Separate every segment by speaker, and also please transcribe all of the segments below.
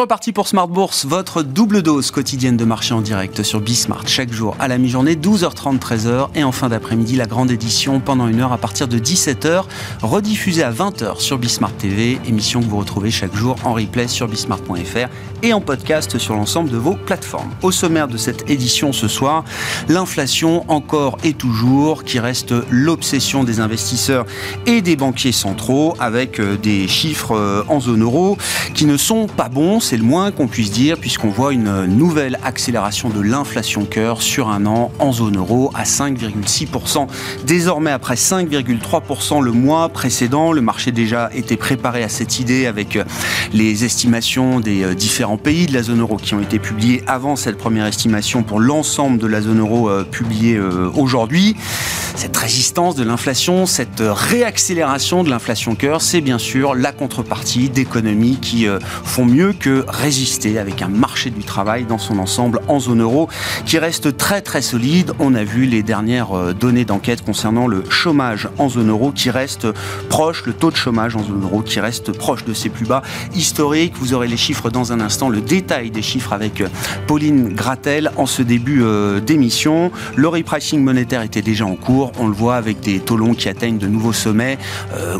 Speaker 1: Reparti pour Smart Bourse, votre double dose quotidienne de marché en direct sur Bismart. Chaque jour à la mi-journée, 12h30, 13h et en fin d'après-midi la grande édition pendant une heure à partir de 17h, rediffusée à 20h sur Bismart TV, émission que vous retrouvez chaque jour en replay sur bismart.fr et en podcast sur l'ensemble de vos plateformes. Au sommaire de cette édition ce soir, l'inflation encore et toujours qui reste l'obsession des investisseurs et des banquiers centraux avec euh, des chiffres euh, en zone euro qui ne sont pas bons c'est le moins qu'on puisse dire, puisqu'on voit une nouvelle accélération de l'inflation cœur sur un an en zone euro à 5,6%. Désormais, après 5,3% le mois précédent, le marché déjà était préparé à cette idée avec euh, les estimations des euh, différents pays de la zone euro qui ont été publiées avant cette première estimation pour l'ensemble de la zone euro euh, publiée aujourd'hui. Cette résistance de l'inflation, cette réaccélération de l'inflation cœur, c'est bien sûr la contrepartie d'économies qui font mieux que résister avec un marché du travail dans son ensemble en zone euro qui reste très très solide. On a vu les dernières euh, données d'enquête concernant le chômage en zone euro qui reste proche, le taux de chômage en zone euro qui reste proche de ses plus bas historiques. Vous aurez les chiffres dans un instant, le détail des chiffres avec euh, Pauline Gratel en ce début euh, d'émission. Le repricing monétaire était déjà en cours. On le voit avec des taux longs qui atteignent de nouveaux sommets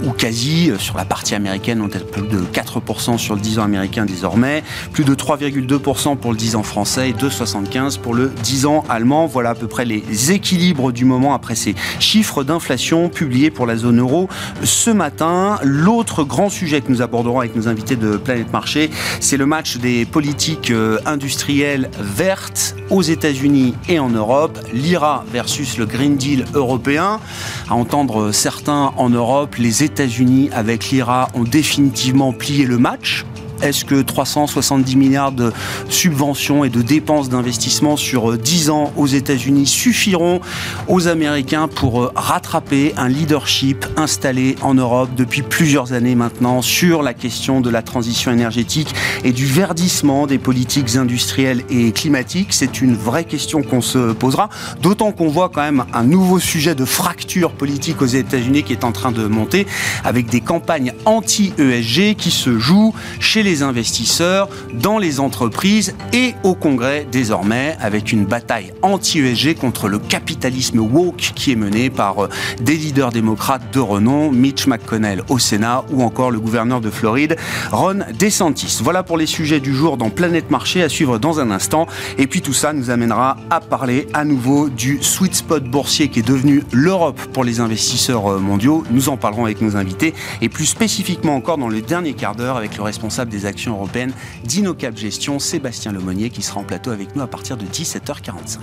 Speaker 1: ou quasi sur la partie américaine, on est plus de 4% sur le 10 ans américain désormais plus de 3,2% pour le 10 ans français et 2,75% pour le 10 ans allemand. Voilà à peu près les équilibres du moment après ces chiffres d'inflation publiés pour la zone euro ce matin. L'autre grand sujet que nous aborderons avec nos invités de Planète Marché, c'est le match des politiques euh, industrielles vertes aux États-Unis et en Europe, l'IRA versus le Green Deal européen. À entendre certains en Europe, les États-Unis avec l'IRA ont définitivement plié le match est-ce que 370 milliards de subventions et de dépenses d'investissement sur 10 euh, ans aux États-Unis suffiront aux Américains pour euh, rattraper un leadership installé en Europe depuis plusieurs années maintenant sur la question de la transition énergétique et du verdissement des politiques industrielles et climatiques? C'est une vraie question qu'on se posera, d'autant qu'on voit quand même un nouveau sujet de fracture politique aux États-Unis qui est en train de monter avec des campagnes anti-ESG qui se jouent chez les investisseurs, dans les entreprises et au Congrès désormais, avec une bataille anti-ESG contre le capitalisme woke qui est menée par euh, des leaders démocrates de renom, Mitch McConnell au Sénat ou encore le gouverneur de Floride, Ron DeSantis. Voilà pour les sujets du jour dans Planète Marché à suivre dans un instant. Et puis tout ça nous amènera à parler à nouveau du sweet spot boursier qui est devenu l'Europe pour les investisseurs euh, mondiaux. Nous en parlerons avec nos invités et plus spécifiquement encore dans le dernier quart d'heure avec le responsable des actions européennes d'Inocap Gestion, Sébastien Lemonnier, qui sera en plateau avec nous à partir de 17h45.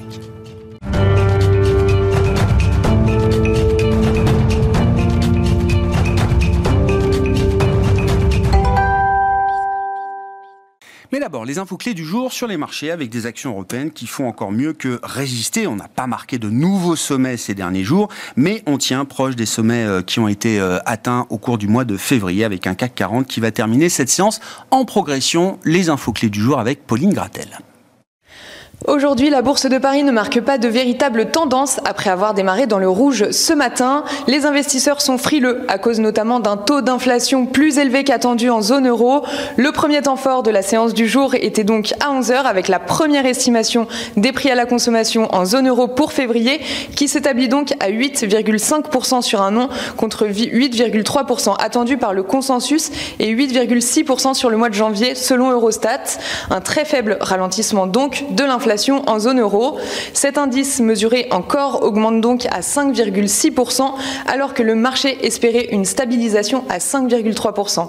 Speaker 1: Mais d'abord, les infos clés du jour sur les marchés avec des actions européennes qui font encore mieux que résister. On n'a pas marqué de nouveaux sommets ces derniers jours, mais on tient proche des sommets euh, qui ont été euh, atteints au cours du mois de février avec un CAC 40 qui va terminer cette séance en progression. Les infos clés du jour avec Pauline Gratel.
Speaker 2: Aujourd'hui, la bourse de Paris ne marque pas de véritable tendance après avoir démarré dans le rouge ce matin. Les investisseurs sont frileux à cause notamment d'un taux d'inflation plus élevé qu'attendu en zone euro. Le premier temps fort de la séance du jour était donc à 11h avec la première estimation des prix à la consommation en zone euro pour février qui s'établit donc à 8,5% sur un an contre 8,3% attendu par le consensus et 8,6% sur le mois de janvier selon Eurostat. Un très faible ralentissement donc de l'inflation en zone euro. Cet indice mesuré encore augmente donc à 5,6% alors que le marché espérait une stabilisation à 5,3%.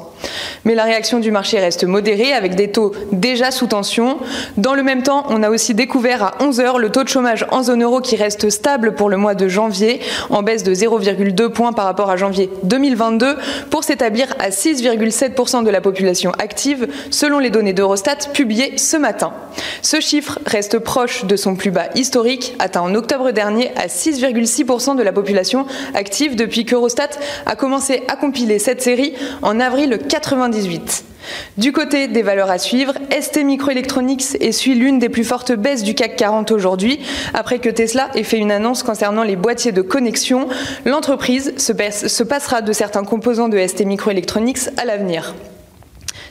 Speaker 2: Mais la réaction du marché reste modérée avec des taux déjà sous tension. Dans le même temps, on a aussi découvert à 11 heures le taux de chômage en zone euro qui reste stable pour le mois de janvier en baisse de 0,2 points par rapport à janvier 2022 pour s'établir à 6,7% de la population active selon les données d'Eurostat publiées ce matin. Ce chiffre reste proche de son plus bas historique, atteint en octobre dernier à 6,6% de la population active depuis qu'Eurostat a commencé à compiler cette série en avril 98. Du côté des valeurs à suivre, ST Microelectronics essuie l'une des plus fortes baisses du CAC 40 aujourd'hui. Après que Tesla ait fait une annonce concernant les boîtiers de connexion, l'entreprise se, passera de certains composants de ST Microelectronics à l'avenir.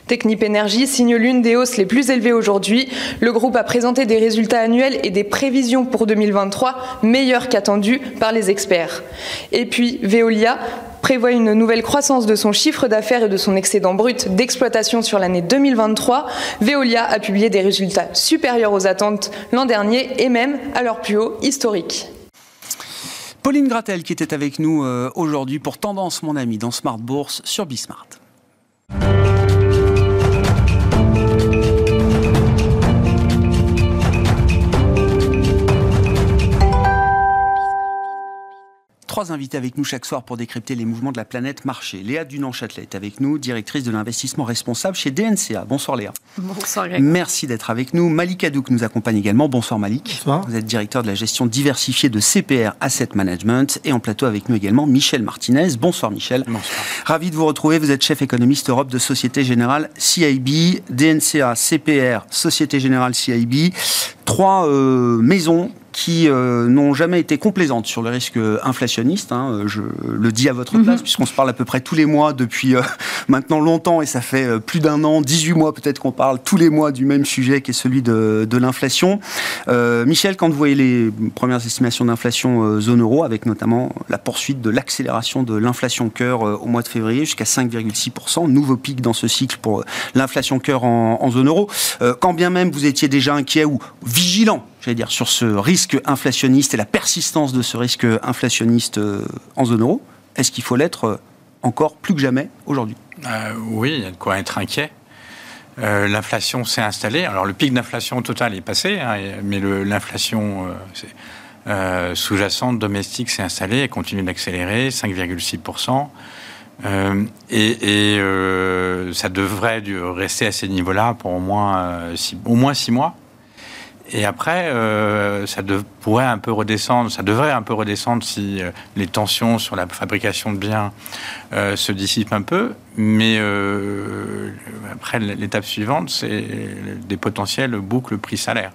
Speaker 2: Technip Energy signe l'une des hausses les plus élevées aujourd'hui. Le groupe a présenté des résultats annuels et des prévisions pour 2023 meilleurs qu'attendus par les experts. Et puis Veolia prévoit une nouvelle croissance de son chiffre d'affaires et de son excédent brut d'exploitation sur l'année 2023. Veolia a publié des résultats supérieurs aux attentes l'an dernier et même à leur plus haut historique.
Speaker 1: Pauline Gratel qui était avec nous euh, aujourd'hui pour Tendance mon ami dans Smart Bourse sur Bismart. Trois invités avec nous chaque soir pour décrypter les mouvements de la planète marché. Léa Dunan-Châtelet est avec nous, directrice de l'investissement responsable chez DNCA. Bonsoir Léa.
Speaker 2: Bonsoir Greg.
Speaker 1: Merci d'être avec nous. Malik Adouk nous accompagne également. Bonsoir Malik.
Speaker 3: Bonsoir.
Speaker 1: Vous êtes directeur de la gestion diversifiée de CPR Asset Management et en plateau avec nous également Michel Martinez. Bonsoir Michel.
Speaker 3: Bonsoir.
Speaker 1: Ravi de vous retrouver. Vous êtes chef économiste Europe de Société Générale CIB, DNCA, CPR, Société Générale CIB. Trois euh, maisons qui euh, n'ont jamais été complaisantes sur le risque inflationniste. Hein, euh, je le dis à votre mhm. place, puisqu'on se parle à peu près tous les mois depuis euh, maintenant longtemps, et ça fait plus d'un an, 18 mois peut-être qu'on parle tous les mois du même sujet qui est celui de, de l'inflation. Michel, quand vous voyez les premières estimations d'inflation zone euro, avec notamment la poursuite de l'accélération de l'inflation cœur au mois de février jusqu'à 5,6%, nouveau pic dans ce cycle pour l'inflation cœur en, en, zone euro, quand bien même vous étiez déjà inquiet ou vigilant j'allais dire, sur ce risque inflationniste et la persistance de ce risque inflationniste euh, en zone euro, est-ce qu'il faut l'être euh, encore plus que jamais aujourd'hui?
Speaker 3: Euh, Oui, il y a de quoi être inquiet. l'inflation s'est installée. Alors le pic d'inflation totale est passé, hein, mais l'inflation sous-jacente domestique s'est installée et continue d'accélérer, 5,6%. et, ça devrait rester à ces niveaux-là pour au moins, au moins six mois. Et après, euh, ça pourrait un peu redescendre, ça devrait un peu redescendre si euh, les tensions sur la fabrication de biens euh, se dissipent un peu. Mais après, l'étape suivante, c'est des potentiels boucles prix-salaire.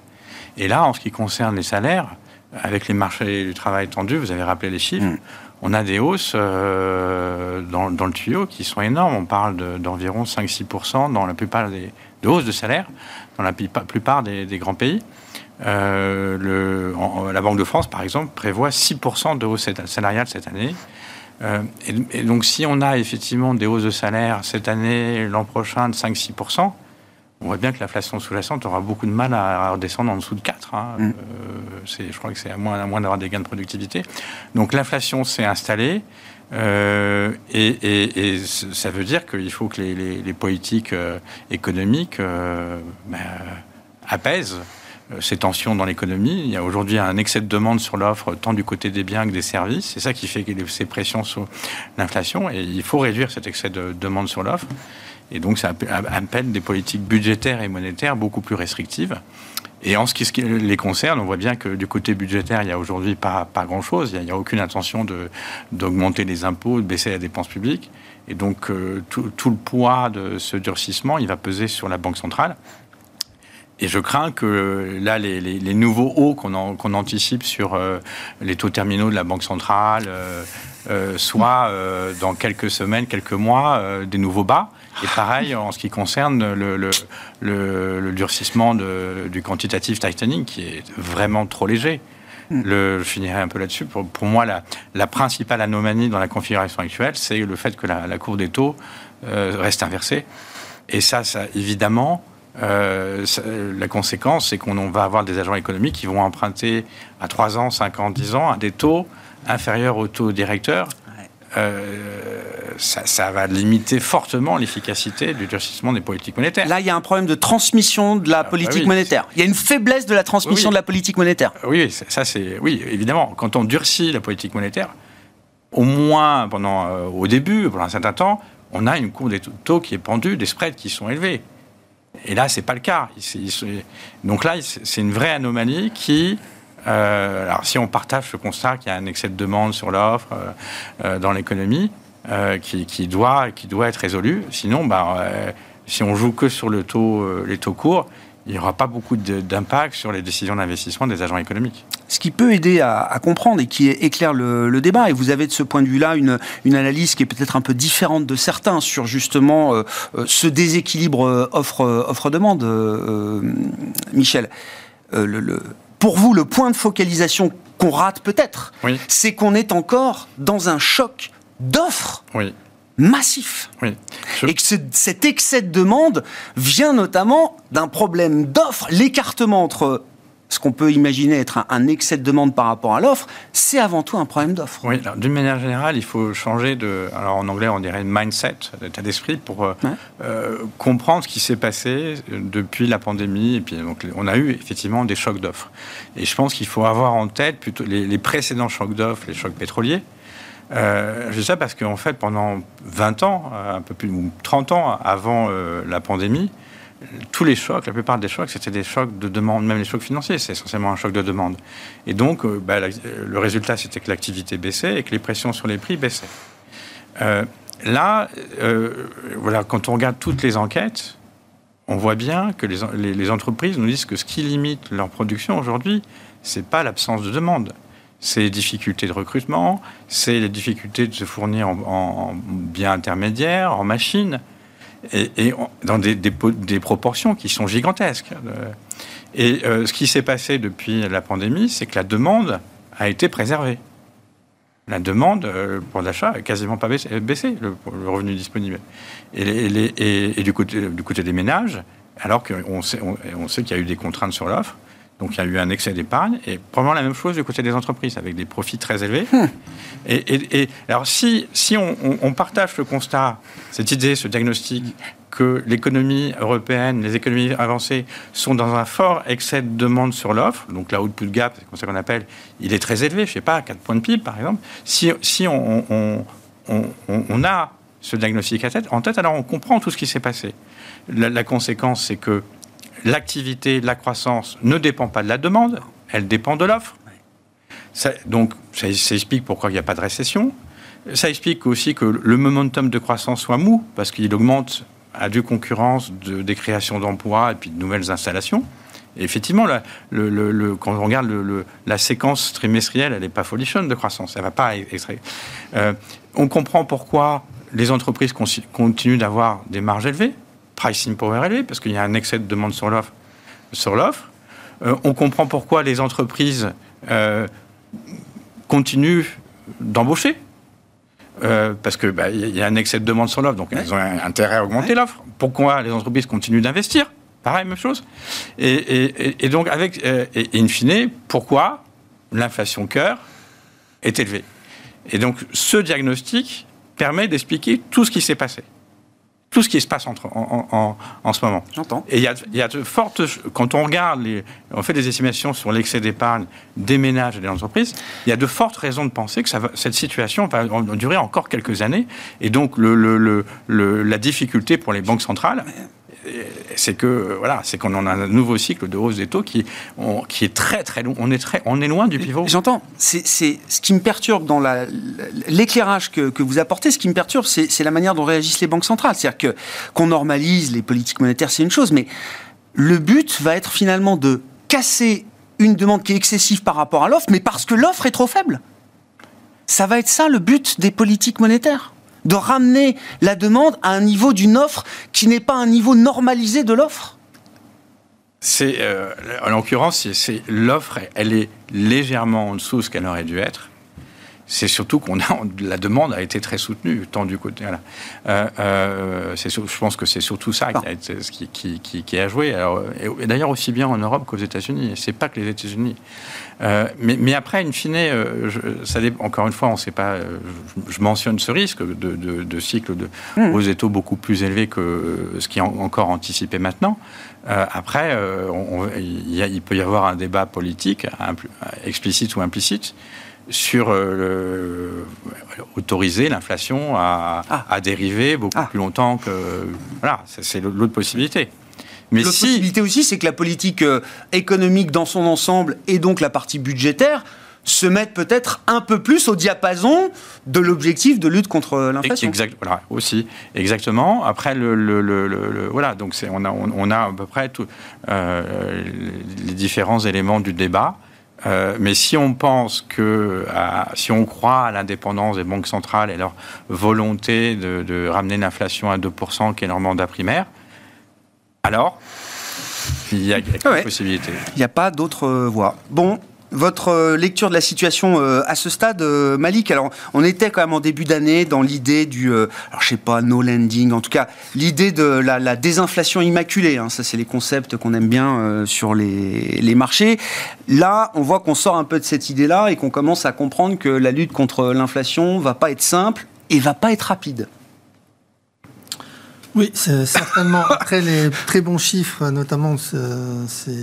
Speaker 3: Et là, en ce qui concerne les salaires, avec les marchés du travail tendus, vous avez rappelé les chiffres, mm. on a des hausses dans, le tuyau qui sont énormes. On parle d'environ 5-6% dans la plupart des de hausses de salaire dans la plupart des grands pays. Euh, le, la Banque de France, par exemple, prévoit 6% de hausse salariale cette année. Euh, et, donc, si on a effectivement des hausses de salaire cette année, l'an prochain, de 5-6%, on voit bien que l'inflation sous-jacente aura beaucoup de mal à redescendre en dessous de 4. Hein. Mm. Euh, je crois que c'est à moins, d'avoir des gains de productivité. Donc, l'inflation s'est installée. et, ça veut dire qu'il faut que les, politiques économiques ben, apaisent euh, ces tensions dans l'économie. Il y a aujourd'hui un excès de demande sur l'offre, tant du côté des biens que des services. C'est ça qui fait ces pressions sur l'inflation. Et il faut réduire cet excès de demande sur l'offre. Et donc, ça appelle des politiques budgétaires et monétaires beaucoup plus restrictives. Et en ce qui les concerne, on voit bien que du côté budgétaire, il n'y a aujourd'hui pas, pas grand-chose. Il n'y a, aucune intention d'augmenter les impôts, de baisser la dépense publique. Et donc, euh, tout, tout, le poids de ce durcissement, il va peser sur la Banque centrale. Et je crains que là, les, nouveaux hauts qu'on anticipe sur euh, les taux terminaux de la Banque centrale euh, euh, soient dans quelques semaines, quelques mois, des nouveaux bas. Et pareil en ce qui concerne le, durcissement du quantitative tightening, qui est vraiment trop léger. Mm. Le, je finirai un peu là-dessus. Pour, moi, la, principale anomalie dans la configuration actuelle, c'est le fait que la, courbe des taux reste inversée. Et ça, ça évidemment, euh, la conséquence, c'est qu'on va avoir des agents économiques qui vont emprunter à 3 ans, 5 ans, 10 ans à des taux inférieurs au taux directeur. Euh, ça, va limiter fortement l'efficacité du durcissement des politiques monétaires.
Speaker 1: Là, il y a un problème de transmission de la ah, bah politique monétaire. Il y a une faiblesse de la transmission de la politique monétaire.
Speaker 3: Oui, ça c'est oui, évidemment. Quand on durcit la politique monétaire, au moins pendant euh, au début, pendant un certain temps, on a une courbe des taux qui est pendue, des spreads qui sont élevés. Et là, c'est pas le cas. Donc là, c'est une vraie anomalie qui euh, alors, si on partage ce constat qu'il y a un excès de demande sur l'offre euh, euh, dans l'économie, qui, doit, qui doit être résolu, sinon, bah, si on joue que sur le taux, les taux courts, il n'y aura pas beaucoup d'impact sur les décisions d'investissement des agents économiques.
Speaker 1: Ce qui peut aider à, comprendre et qui éclaire le, débat, et vous avez de ce point de vue-là une, une, analyse qui est peut-être un peu différente de certains sur justement ce déséquilibre offre-demande, Michel. le, pour vous, le point de focalisation qu'on rate peut-être, c'est qu'on est encore dans un choc d'offres massif. Et que cet excès de demande vient notamment d'un problème d'offres, l'écartement entre ce qu'on peut imaginer être un, excès de demande par rapport à l'offre, c'est avant tout un problème d'offre.
Speaker 3: Oui, d'une manière générale, il faut changer de. Alors en anglais, on dirait mindset, d'état d'esprit, pour euh, euh, comprendre ce qui s'est passé depuis la pandémie. Et puis, donc, on a eu effectivement des chocs d'offres. Et je pense qu'il faut avoir en tête plutôt les, précédents chocs d'offres, les chocs pétroliers. Euh, je sais ça parce qu'en fait, pendant 20 ans, un peu plus, ou 30 ans avant la pandémie, tous les chocs, la plupart des chocs, c'était des chocs de demande, même les chocs financiers, c'est essentiellement un choc de demande. Et donc, euh, bah, le résultat, c'était que l'activité baissait et que les pressions sur les prix baissaient. Euh, là, euh, voilà, quand on regarde toutes les enquêtes, on voit bien que les, entreprises nous disent que ce qui limite leur production aujourd'hui, c'est pas l'absence de demande, c'est les difficultés de recrutement, c'est les difficultés de se fournir en, en biens intermédiaires, en machines et, dans des, proportions qui sont gigantesques. Et euh, ce qui s'est passé depuis la pandémie, c'est que la demande a été préservée. La demande euh, pour l'achat a quasiment pas baissé, le, revenu disponible. Et, du, côté, des ménages, alors qu'on sait, on sait qu'il y a eu des contraintes sur l'offre, donc il y a eu un excès d'épargne, et probablement la même chose du côté des entreprises, avec des profits très élevés. Hmm. Et, alors si, si on, partage le constat, cette idée, ce diagnostic, que l'économie européenne, les économies avancées sont dans un fort excès de demande sur l'offre, donc la output gap, c'est comme ça qu'on appelle, il est très élevé, je ne sais pas, 4 points de PIB par exemple, si, si on, on, a ce diagnostic en tête, alors on comprend tout ce qui s'est passé. la conséquence, c'est que l'activité, la croissance ne dépend pas de la demande, elle dépend de l'offre. donc, ça, explique pourquoi il n'y a pas de récession. Ça explique aussi que le momentum de croissance soit mou, parce qu'il augmente à due concurrence de, des créations d'emplois et puis de nouvelles installations. Et effectivement, quand on regarde la séquence trimestrielle, elle n'est pas folichonne de croissance. Elle va pas extraire. Euh, on comprend pourquoi les entreprises continuent d'avoir des marges élevées pricing power élevé, parce qu'il y a un excès de demande sur l'offre. Sur l'offre. Euh, on comprend pourquoi les entreprises euh, continuent d'embaucher. Euh, parce qu'il bah, y a un excès de demande sur l'offre, donc elles ont intérêt à augmenter l'offre. Pourquoi les entreprises continuent d'investir? Pareil, même chose. Et, donc, avec, et in fine, pourquoi l'inflation cœur est élevée? Et donc, ce diagnostic permet d'expliquer tout ce qui s'est passé tout ce qui se passe entre, en, en, ce moment.
Speaker 1: J'entends.
Speaker 3: Et il y a, y a, de fortes. Quand on regarde, les, on fait des estimations sur l'excès d'épargne des ménages et des entreprises, il y a de fortes raisons de penser que ça va, cette situation va durer encore quelques années. Et donc, le, le, le, la difficulté pour les banques centrales c'est que voilà, c'est qu'on en a un nouveau cycle de hausse des taux qui, qui est très très long. On est très, on est loin du pivot.
Speaker 1: J'entends. C'est ce qui me perturbe dans l'éclairage que, que, vous apportez. Ce qui me perturbe, c'est la manière dont réagissent les banques centrales. C'est-à-dire que qu'on normalise les politiques monétaires, c'est une chose, mais le but va être finalement de casser une demande qui est excessive par rapport à l'offre, mais parce que l'offre est trop faible. Ça va être ça le but des politiques monétaires de ramener la demande à un niveau d'une offre qui n'est pas un niveau normalisé de l'offre
Speaker 3: c'est, euh, en l'occurrence, c'est l'offre, elle est légèrement en dessous de ce qu'elle aurait dû être c'est surtout qu'on a la demande a été très soutenue tant du côté. Euh, euh, je pense que c'est surtout ça qui, a joué. et, d'ailleurs aussi bien en Europe qu'aux États-Unis. C'est pas que les États-Unis. Euh, mais, mais, après, in fine, ça, encore une fois, on sait pas. Je, mentionne ce risque de, de, cycle de mmh. aux étaux beaucoup plus élevé que ce qui est encore anticipé maintenant. après, il, peut y avoir un débat politique, explicite ou implicite, sur euh, autoriser l'inflation à, ah. à, dériver beaucoup ah. plus longtemps que... Voilà, c'est l'autre possibilité.
Speaker 1: Mais L'autre possibilité aussi, c'est que la politique euh, économique dans son ensemble et donc la partie budgétaire se mettent peut-être un peu plus au diapason de l'objectif de lutte contre l'inflation.
Speaker 3: Exact, voilà, aussi, exactement. Après, le, le, le, voilà, donc on a, on, a à peu près tout, euh, les différents éléments du débat. Euh, mais si on pense que, si on croit à l'indépendance des banques centrales et leur volonté de, ramener l'inflation à 2%, qui est leur mandat primaire, alors il y a, quelques possibilités.
Speaker 1: Il n'y a pas d'autre voie. Bon, votre euh, lecture de la situation euh, à ce stade, euh, Malik Alors, on était quand même en début d'année dans l'idée du, alors je sais pas, no landing, en tout cas, l'idée de la, désinflation immaculée. Hein. ça, c'est les concepts qu'on aime bien sur les, les, marchés. Là, on voit qu'on sort un peu de cette idée-là et qu'on commence à comprendre que la lutte contre l'inflation va pas être simple et va pas être rapide.
Speaker 4: Oui, certainement. Après les très bons chiffres, notamment, c'est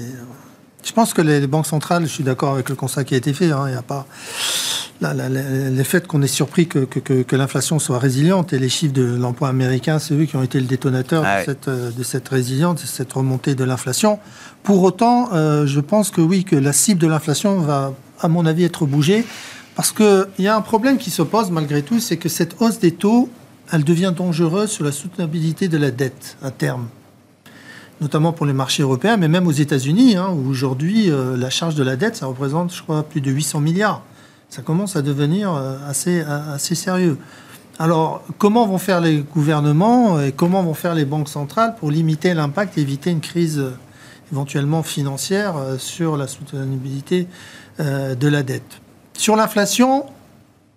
Speaker 4: je pense que les, banques centrales, je suis d'accord avec le constat qui a été fait, hein, il n'y a pas... les faits qu'on est surpris que, que, l'inflation soit résiliente et les chiffres de l'emploi américain, c'est eux qui ont été le détonateur de, ah cette, de, cette, résilience, de cette remontée de l'inflation. Pour autant, euh, je pense que oui, que la cible de l'inflation va, à mon avis, être bougée parce qu'il y a un problème qui se pose malgré tout, c'est que cette hausse des taux, elle devient dangereuse sur la soutenabilité de la dette à terme notamment pour les marchés européens, mais même aux États-Unis, hein, où aujourd'hui euh, la charge de la dette, ça représente, je crois, plus de 800 milliards. Ça commence à devenir euh, assez, assez sérieux. Alors, comment vont faire les gouvernements et comment vont faire les banques centrales pour limiter l'impact et éviter une crise euh, éventuellement financière sur la soutenabilité de la dette? Sur l'inflation,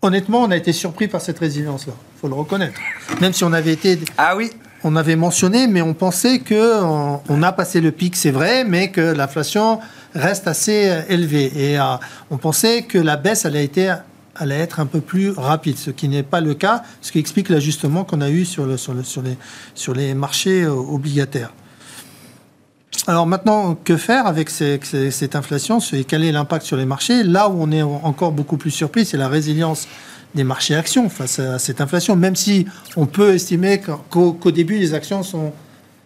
Speaker 4: honnêtement, on a été surpris par cette résilience-là. Il faut le reconnaître. Même si on avait été...
Speaker 1: Ah oui
Speaker 4: on avait mentionné, mais on pensait que on, a passé le pic, c'est vrai, mais que l'inflation reste assez euh, élevée. Et euh, on pensait que la baisse allait, allait être un peu plus rapide, ce qui n'est pas le cas, ce qui explique l'ajustement qu'on a eu sur, le, sur, sur, les, sur les marchés euh, obligataires. Alors maintenant, que faire avec cette inflation Quel est l'impact sur les marchés? Là où on est encore beaucoup plus surpris, c'est la résilience des marchés actions face à cette inflation, même si on peut estimer qu'au début, les actions sont,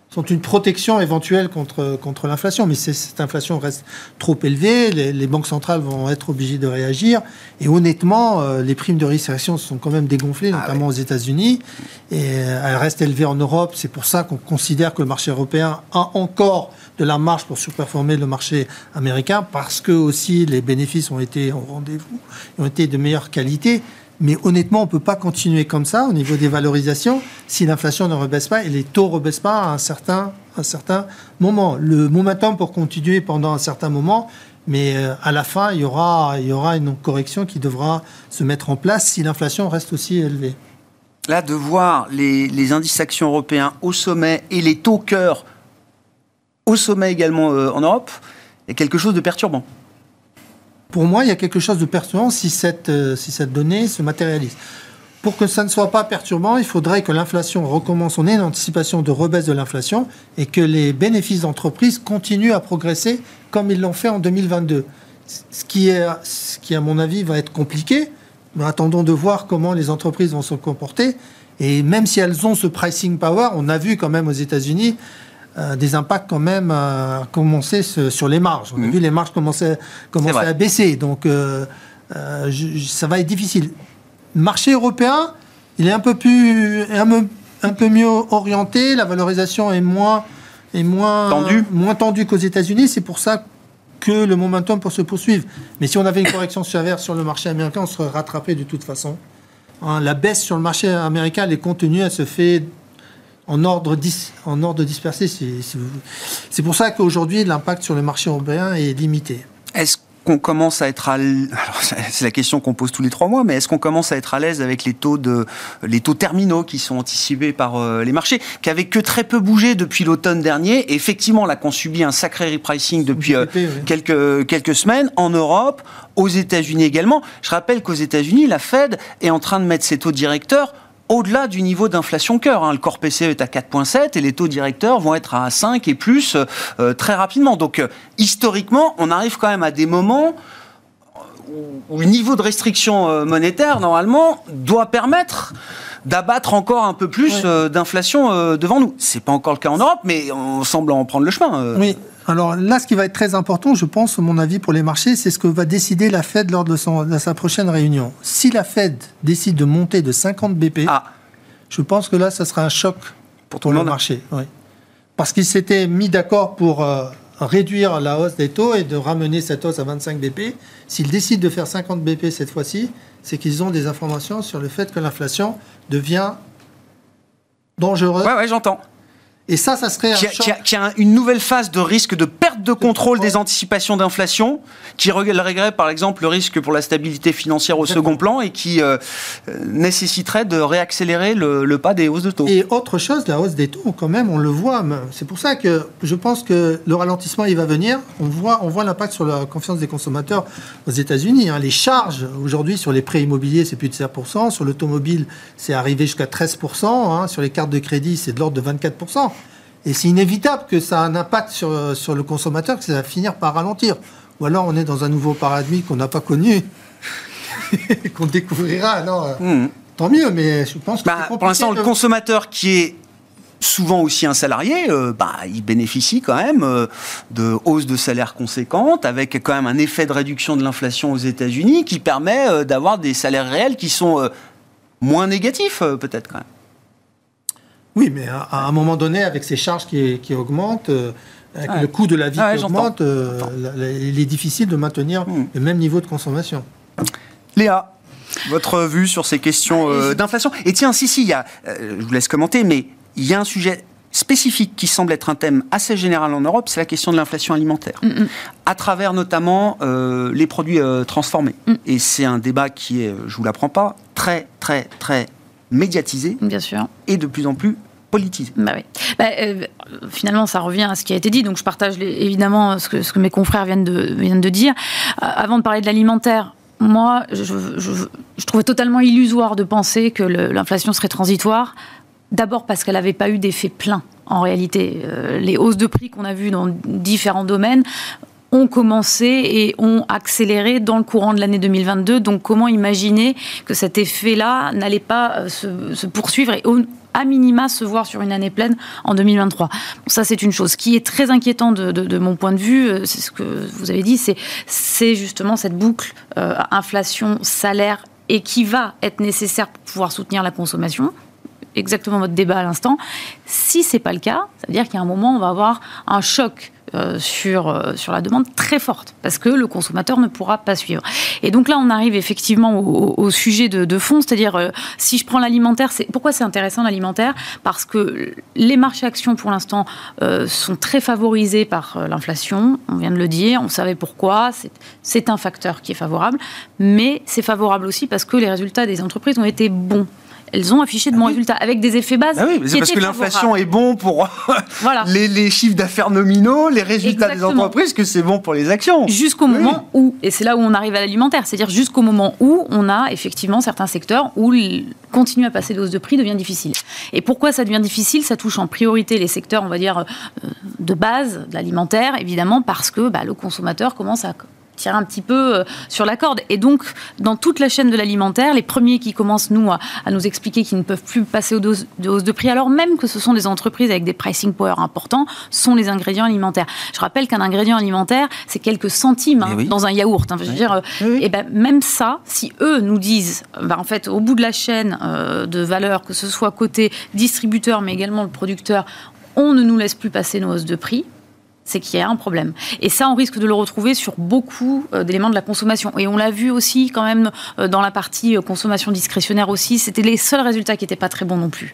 Speaker 4: sont une protection éventuelle contre, contre l'inflation. Mais cette inflation reste trop élevée, les, banques centrales vont être obligées de réagir. Et honnêtement, euh, les primes de risque actions sont quand même dégonflées, ah notamment aux États-Unis. Et euh, elles restent élevées en Europe. C'est pour ça qu'on considère que le marché européen a encore de la marge pour surperformer le marché américain, parce que aussi les bénéfices ont été au rendez-vous, ont été de meilleure qualité. Mais honnêtement, on ne peut pas continuer comme ça au niveau des valorisations si l'inflation ne rebaisse pas et les taux ne rebaissent pas à un certain, un certain moment. Le momentum pour continuer pendant un certain moment, mais euh, à la fin, il y aura, il y aura une correction qui devra se mettre en place si l'inflation reste aussi élevée.
Speaker 1: Là, de voir les, les indices actions européens au sommet et les taux cœur au sommet également euh, en Europe, est quelque chose de perturbant
Speaker 4: pour moi, il y a quelque chose de perturbant si cette, euh, si cette donnée se matérialise. Pour que ça ne soit pas perturbant, il faudrait que l'inflation recommence. On ait une anticipation de rebaisse de l'inflation et que les bénéfices d'entreprise continuent à progresser comme ils l'ont fait en 2022. Ce qui, est, ce qui, à mon avis, va être compliqué. Mais attendons de voir comment les entreprises vont se comporter. Et même si elles ont ce pricing power, on a vu quand même aux États-Unis euh, des impacts quand même à commencer sur les marges. On a mmh. vu les marges commencer, commencer à baisser. Donc euh, euh, ça va être difficile. Le marché européen, il est un peu, plus, un, peu mieux orienté. La valorisation est moins, est moins
Speaker 1: tendue
Speaker 4: moins tendu qu'aux États-Unis. C'est pour ça que le momentum pour se poursuivre. Mais si on avait une correction sévère sur le marché américain, on serait rattrapé de toute façon. Hein, la baisse sur le marché américain, elle est contenue, elle se fait en ordre, en ordre dispersé. C'est pour ça qu'aujourd'hui, l'impact sur le marché européen est limité.
Speaker 1: Est-ce qu'on commence à être à c'est la question qu'on pose tous les trois mois, mais est-ce qu'on commence à être à l'aise avec les taux de les taux terminaux qui sont anticipés par euh, les marchés, qui avaient que très peu bougé depuis l'automne dernier, et effectivement là qu'on subit un sacré repricing depuis euh, quelques quelques semaines en Europe, aux États-Unis également. Je rappelle qu'aux États-Unis, la Fed est en train de mettre ses taux directeurs au-delà du niveau d'inflation cœur. Hein. Le corps PCE est à 4,7 et les taux directeurs vont être à 5 et plus euh, très rapidement. Donc euh, historiquement, on arrive quand même à des moments où le niveau de restriction euh, monétaire, normalement, doit permettre d'abattre encore un peu plus d'inflation devant nous. C'est pas encore le cas en Europe, mais on semble en prendre le chemin.
Speaker 4: Oui. Alors là, ce qui va être très important, je pense, à mon avis, pour les marchés, c'est ce que va décider la Fed lors de, sa prochaine réunion. Si la Fed décide de monter de 50 BP, ah. je pense que là, ça sera un choc pour, le, marché. Parce qu'ils s'étaient mis d'accord pour euh, réduire la hausse des taux et de ramener cette hausse à 25 BP. S'ils décident de faire 50 BP cette fois-ci, c'est qu'ils ont des informations sur le fait que l'inflation devient dangereuse.
Speaker 1: Ouais, ouais, j'entends.
Speaker 4: Et ça, ça serait
Speaker 1: un qui a, une nouvelle phase de risque de perte de contrôle des anticipations d'inflation, qui réglerait par exemple le risque pour la stabilité financière au second plan et qui euh, nécessiterait de réaccélérer le, pas des hausses de taux.
Speaker 4: Et autre chose, la hausse des taux, quand même, on le voit. C'est pour ça que je pense que le ralentissement, il va venir. On voit, on voit l'impact sur la confiance des consommateurs aux États-Unis. Hein. Les charges aujourd'hui sur les prêts immobiliers, c'est plus de 7%. Sur l'automobile, c'est arrivé jusqu'à 13%. Hein. Sur les cartes de crédit, c'est de l'ordre de 24%. Et c'est inévitable que ça a un impact sur, sur le consommateur, que ça va finir par ralentir. Ou alors on est dans un nouveau paradigme qu'on n'a pas connu, qu'on découvrira. Non, euh, hmm. Tant mieux, mais je pense que.
Speaker 1: Bah, pour l'instant, le consommateur qui est souvent aussi un salarié, euh, bah, il bénéficie quand même euh, de hausses de salaire conséquentes, avec quand même un effet de réduction de l'inflation aux États-Unis qui permet d'avoir des salaires réels qui sont moins négatifs, peut-être quand même.
Speaker 4: Oui, mais à, un moment donné, avec ces charges qui, augmentent, euh, avec le coût de la vie qui augmente, euh, il est difficile de maintenir hmm. le même niveau de consommation.
Speaker 1: Léa votre vue sur ces questions euh, d'inflation. Et tiens, si, si, il y a, je vous laisse commenter, mais il y a un sujet spécifique qui semble être un thème assez général en Europe, c'est la question de l'inflation alimentaire, mm, mm. à travers notamment les produits transformés. Mm. Et c'est un débat qui est, je vous l'apprends pas, très, très, très médiatisé.
Speaker 5: Bien sûr.
Speaker 1: Et de plus en plus politisé.
Speaker 5: Bah. Bah, euh, finalement, ça revient à ce qui a été dit. Donc, je partage évidemment ce que, ce que mes confrères viennent de, dire. Euh, avant de parler de l'alimentaire, moi, je, je, trouvais totalement illusoire de penser que l'inflation serait transitoire. D'abord parce qu'elle n'avait pas eu d'effet plein. En réalité, euh, les hausses de prix qu'on a vues dans différents domaines ont commencé et ont accéléré dans le courant de l'année 2022. Donc comment imaginer que cet effet-là n'allait pas se, se, poursuivre et à minima se voir sur une année pleine en 2023. ça, c'est une chose. Qui est très inquiétant de, mon point de vue, euh, c'est ce que vous avez dit, c'est justement cette boucle euh, inflation-salaire et qui va être nécessaire pour pouvoir soutenir la consommation exactement votre débat à l'instant. Si c'est pas le cas, ça veut dire qu'à un moment, on va avoir un choc euh, sur, euh, sur la demande très forte, parce que le consommateur ne pourra pas suivre. Et donc là, on arrive effectivement au, sujet de, fond, c'est-à-dire euh, si je prends l'alimentaire, c'est pourquoi c'est intéressant l'alimentaire? Parce que les marchés actions, pour l'instant, sont très favorisés par l'inflation, on vient de le dire, on savait pourquoi, c'est un facteur qui est favorable, mais c'est favorable aussi parce que les résultats des entreprises ont été bons elles ont affiché de bons ah résultats avec des effets bases.
Speaker 1: Ah oui, c'est parce que l'inflation est bon pour voilà. les, chiffres d'affaires nominaux, les résultats des entreprises, que c'est bon pour les actions.
Speaker 5: Jusqu'au moment où, et c'est là où on arrive à l'alimentaire, c'est-à-dire jusqu'au moment où on a effectivement certains secteurs où continuer à passer de hausse de prix devient difficile. Et pourquoi ça devient difficile? Ça touche en priorité les secteurs, on va dire, euh, de base, de l'alimentaire, évidemment, parce que bah, le consommateur commence à tirer un petit peu euh, sur la corde. Et donc, dans toute la chaîne de l'alimentaire, les premiers qui commencent, nous, à, nous expliquer qu'ils ne peuvent plus passer aux doses de hausse de prix, alors même que ce sont des entreprises avec des pricing power importants, sont les ingrédients alimentaires. Je rappelle qu'un ingrédient alimentaire, c'est quelques centimes hein, dans un yaourt. Hein. je veux dire, euh, et ben, même ça, si eux nous disent, ben, en fait, au bout de la chaîne euh, de valeur, que ce soit côté distributeur, mais également le producteur, on ne nous laisse plus passer nos hausses de prix, c'est qu'il y a un problème. Et ça, on risque de le retrouver sur beaucoup euh, d'éléments de la consommation. Et on l'a vu aussi quand même euh, dans la partie euh, consommation discrétionnaire aussi, c'était les seuls résultats qui n'étaient pas très bons non plus.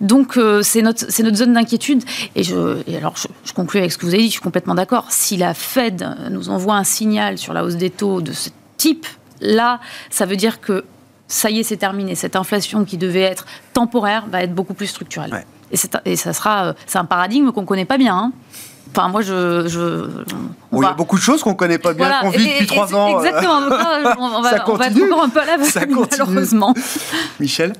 Speaker 5: Donc c'est notre, c'est notre zone d'inquiétude. Et, je, alors je, je, conclue avec ce que vous avez dit, je suis complètement d'accord. Si la Fed nous envoie un signal sur la hausse des taux de ce type, là, ça veut dire que ça y est, c'est terminé. Cette inflation qui devait être temporaire va être beaucoup plus structurelle. Et, et, ça sera, c'est un paradigme qu'on ne connaît pas bien. Hein. Enfin, moi, je. je
Speaker 1: il y a beaucoup de choses qu'on ne connaît pas bien, qu'on vit depuis trois ans.
Speaker 5: Euh. Exactement. Donc on, va, on va, être encore un peu à l'avance, malheureusement.
Speaker 1: Michel?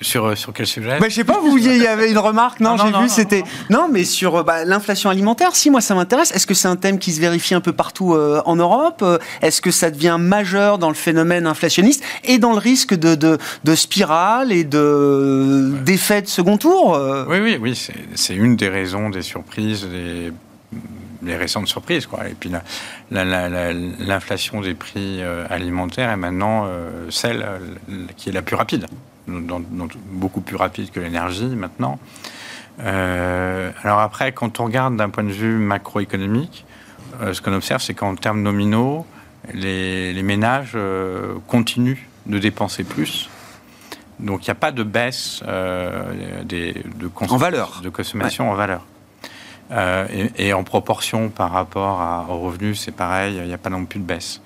Speaker 3: Sur, euh, sur quel sujet
Speaker 1: bah, Je sais pas, vous, il y avait une remarque, non,
Speaker 3: Ah, non,
Speaker 1: j'ai vu, c'était...
Speaker 3: non,
Speaker 1: mais sur euh, bah, l'inflation alimentaire, si, moi, ça m'intéresse. Est-ce que c'est un thème qui se vérifie un peu partout euh, en Europe Est-ce que ça devient majeur dans le phénomène inflationniste et dans le risque de, de, de spirale et de d'effet de second tour
Speaker 3: Oui, oui, oui, c'est- une des raisons des surprises, des les récentes surprises. Quoi. Et puis la- la- la- la- l'inflation des prix alimentaires est maintenant celle qui est la plus rapide, dans- dans- beaucoup plus rapide que l'énergie maintenant. Euh, alors après, quand on regarde d'un point de vue macroéconomique, euh, ce qu'on observe, c'est qu'en termes nominaux, les, les ménages euh, continuent de dépenser plus. Donc il n'y a pas de baisse des, de, cons-
Speaker 1: En valeur.
Speaker 3: de consommation en valeur. Euh, et, et en proportion par rapport à, aux revenus, c'est pareil, il n'y a pas non plus de baisse.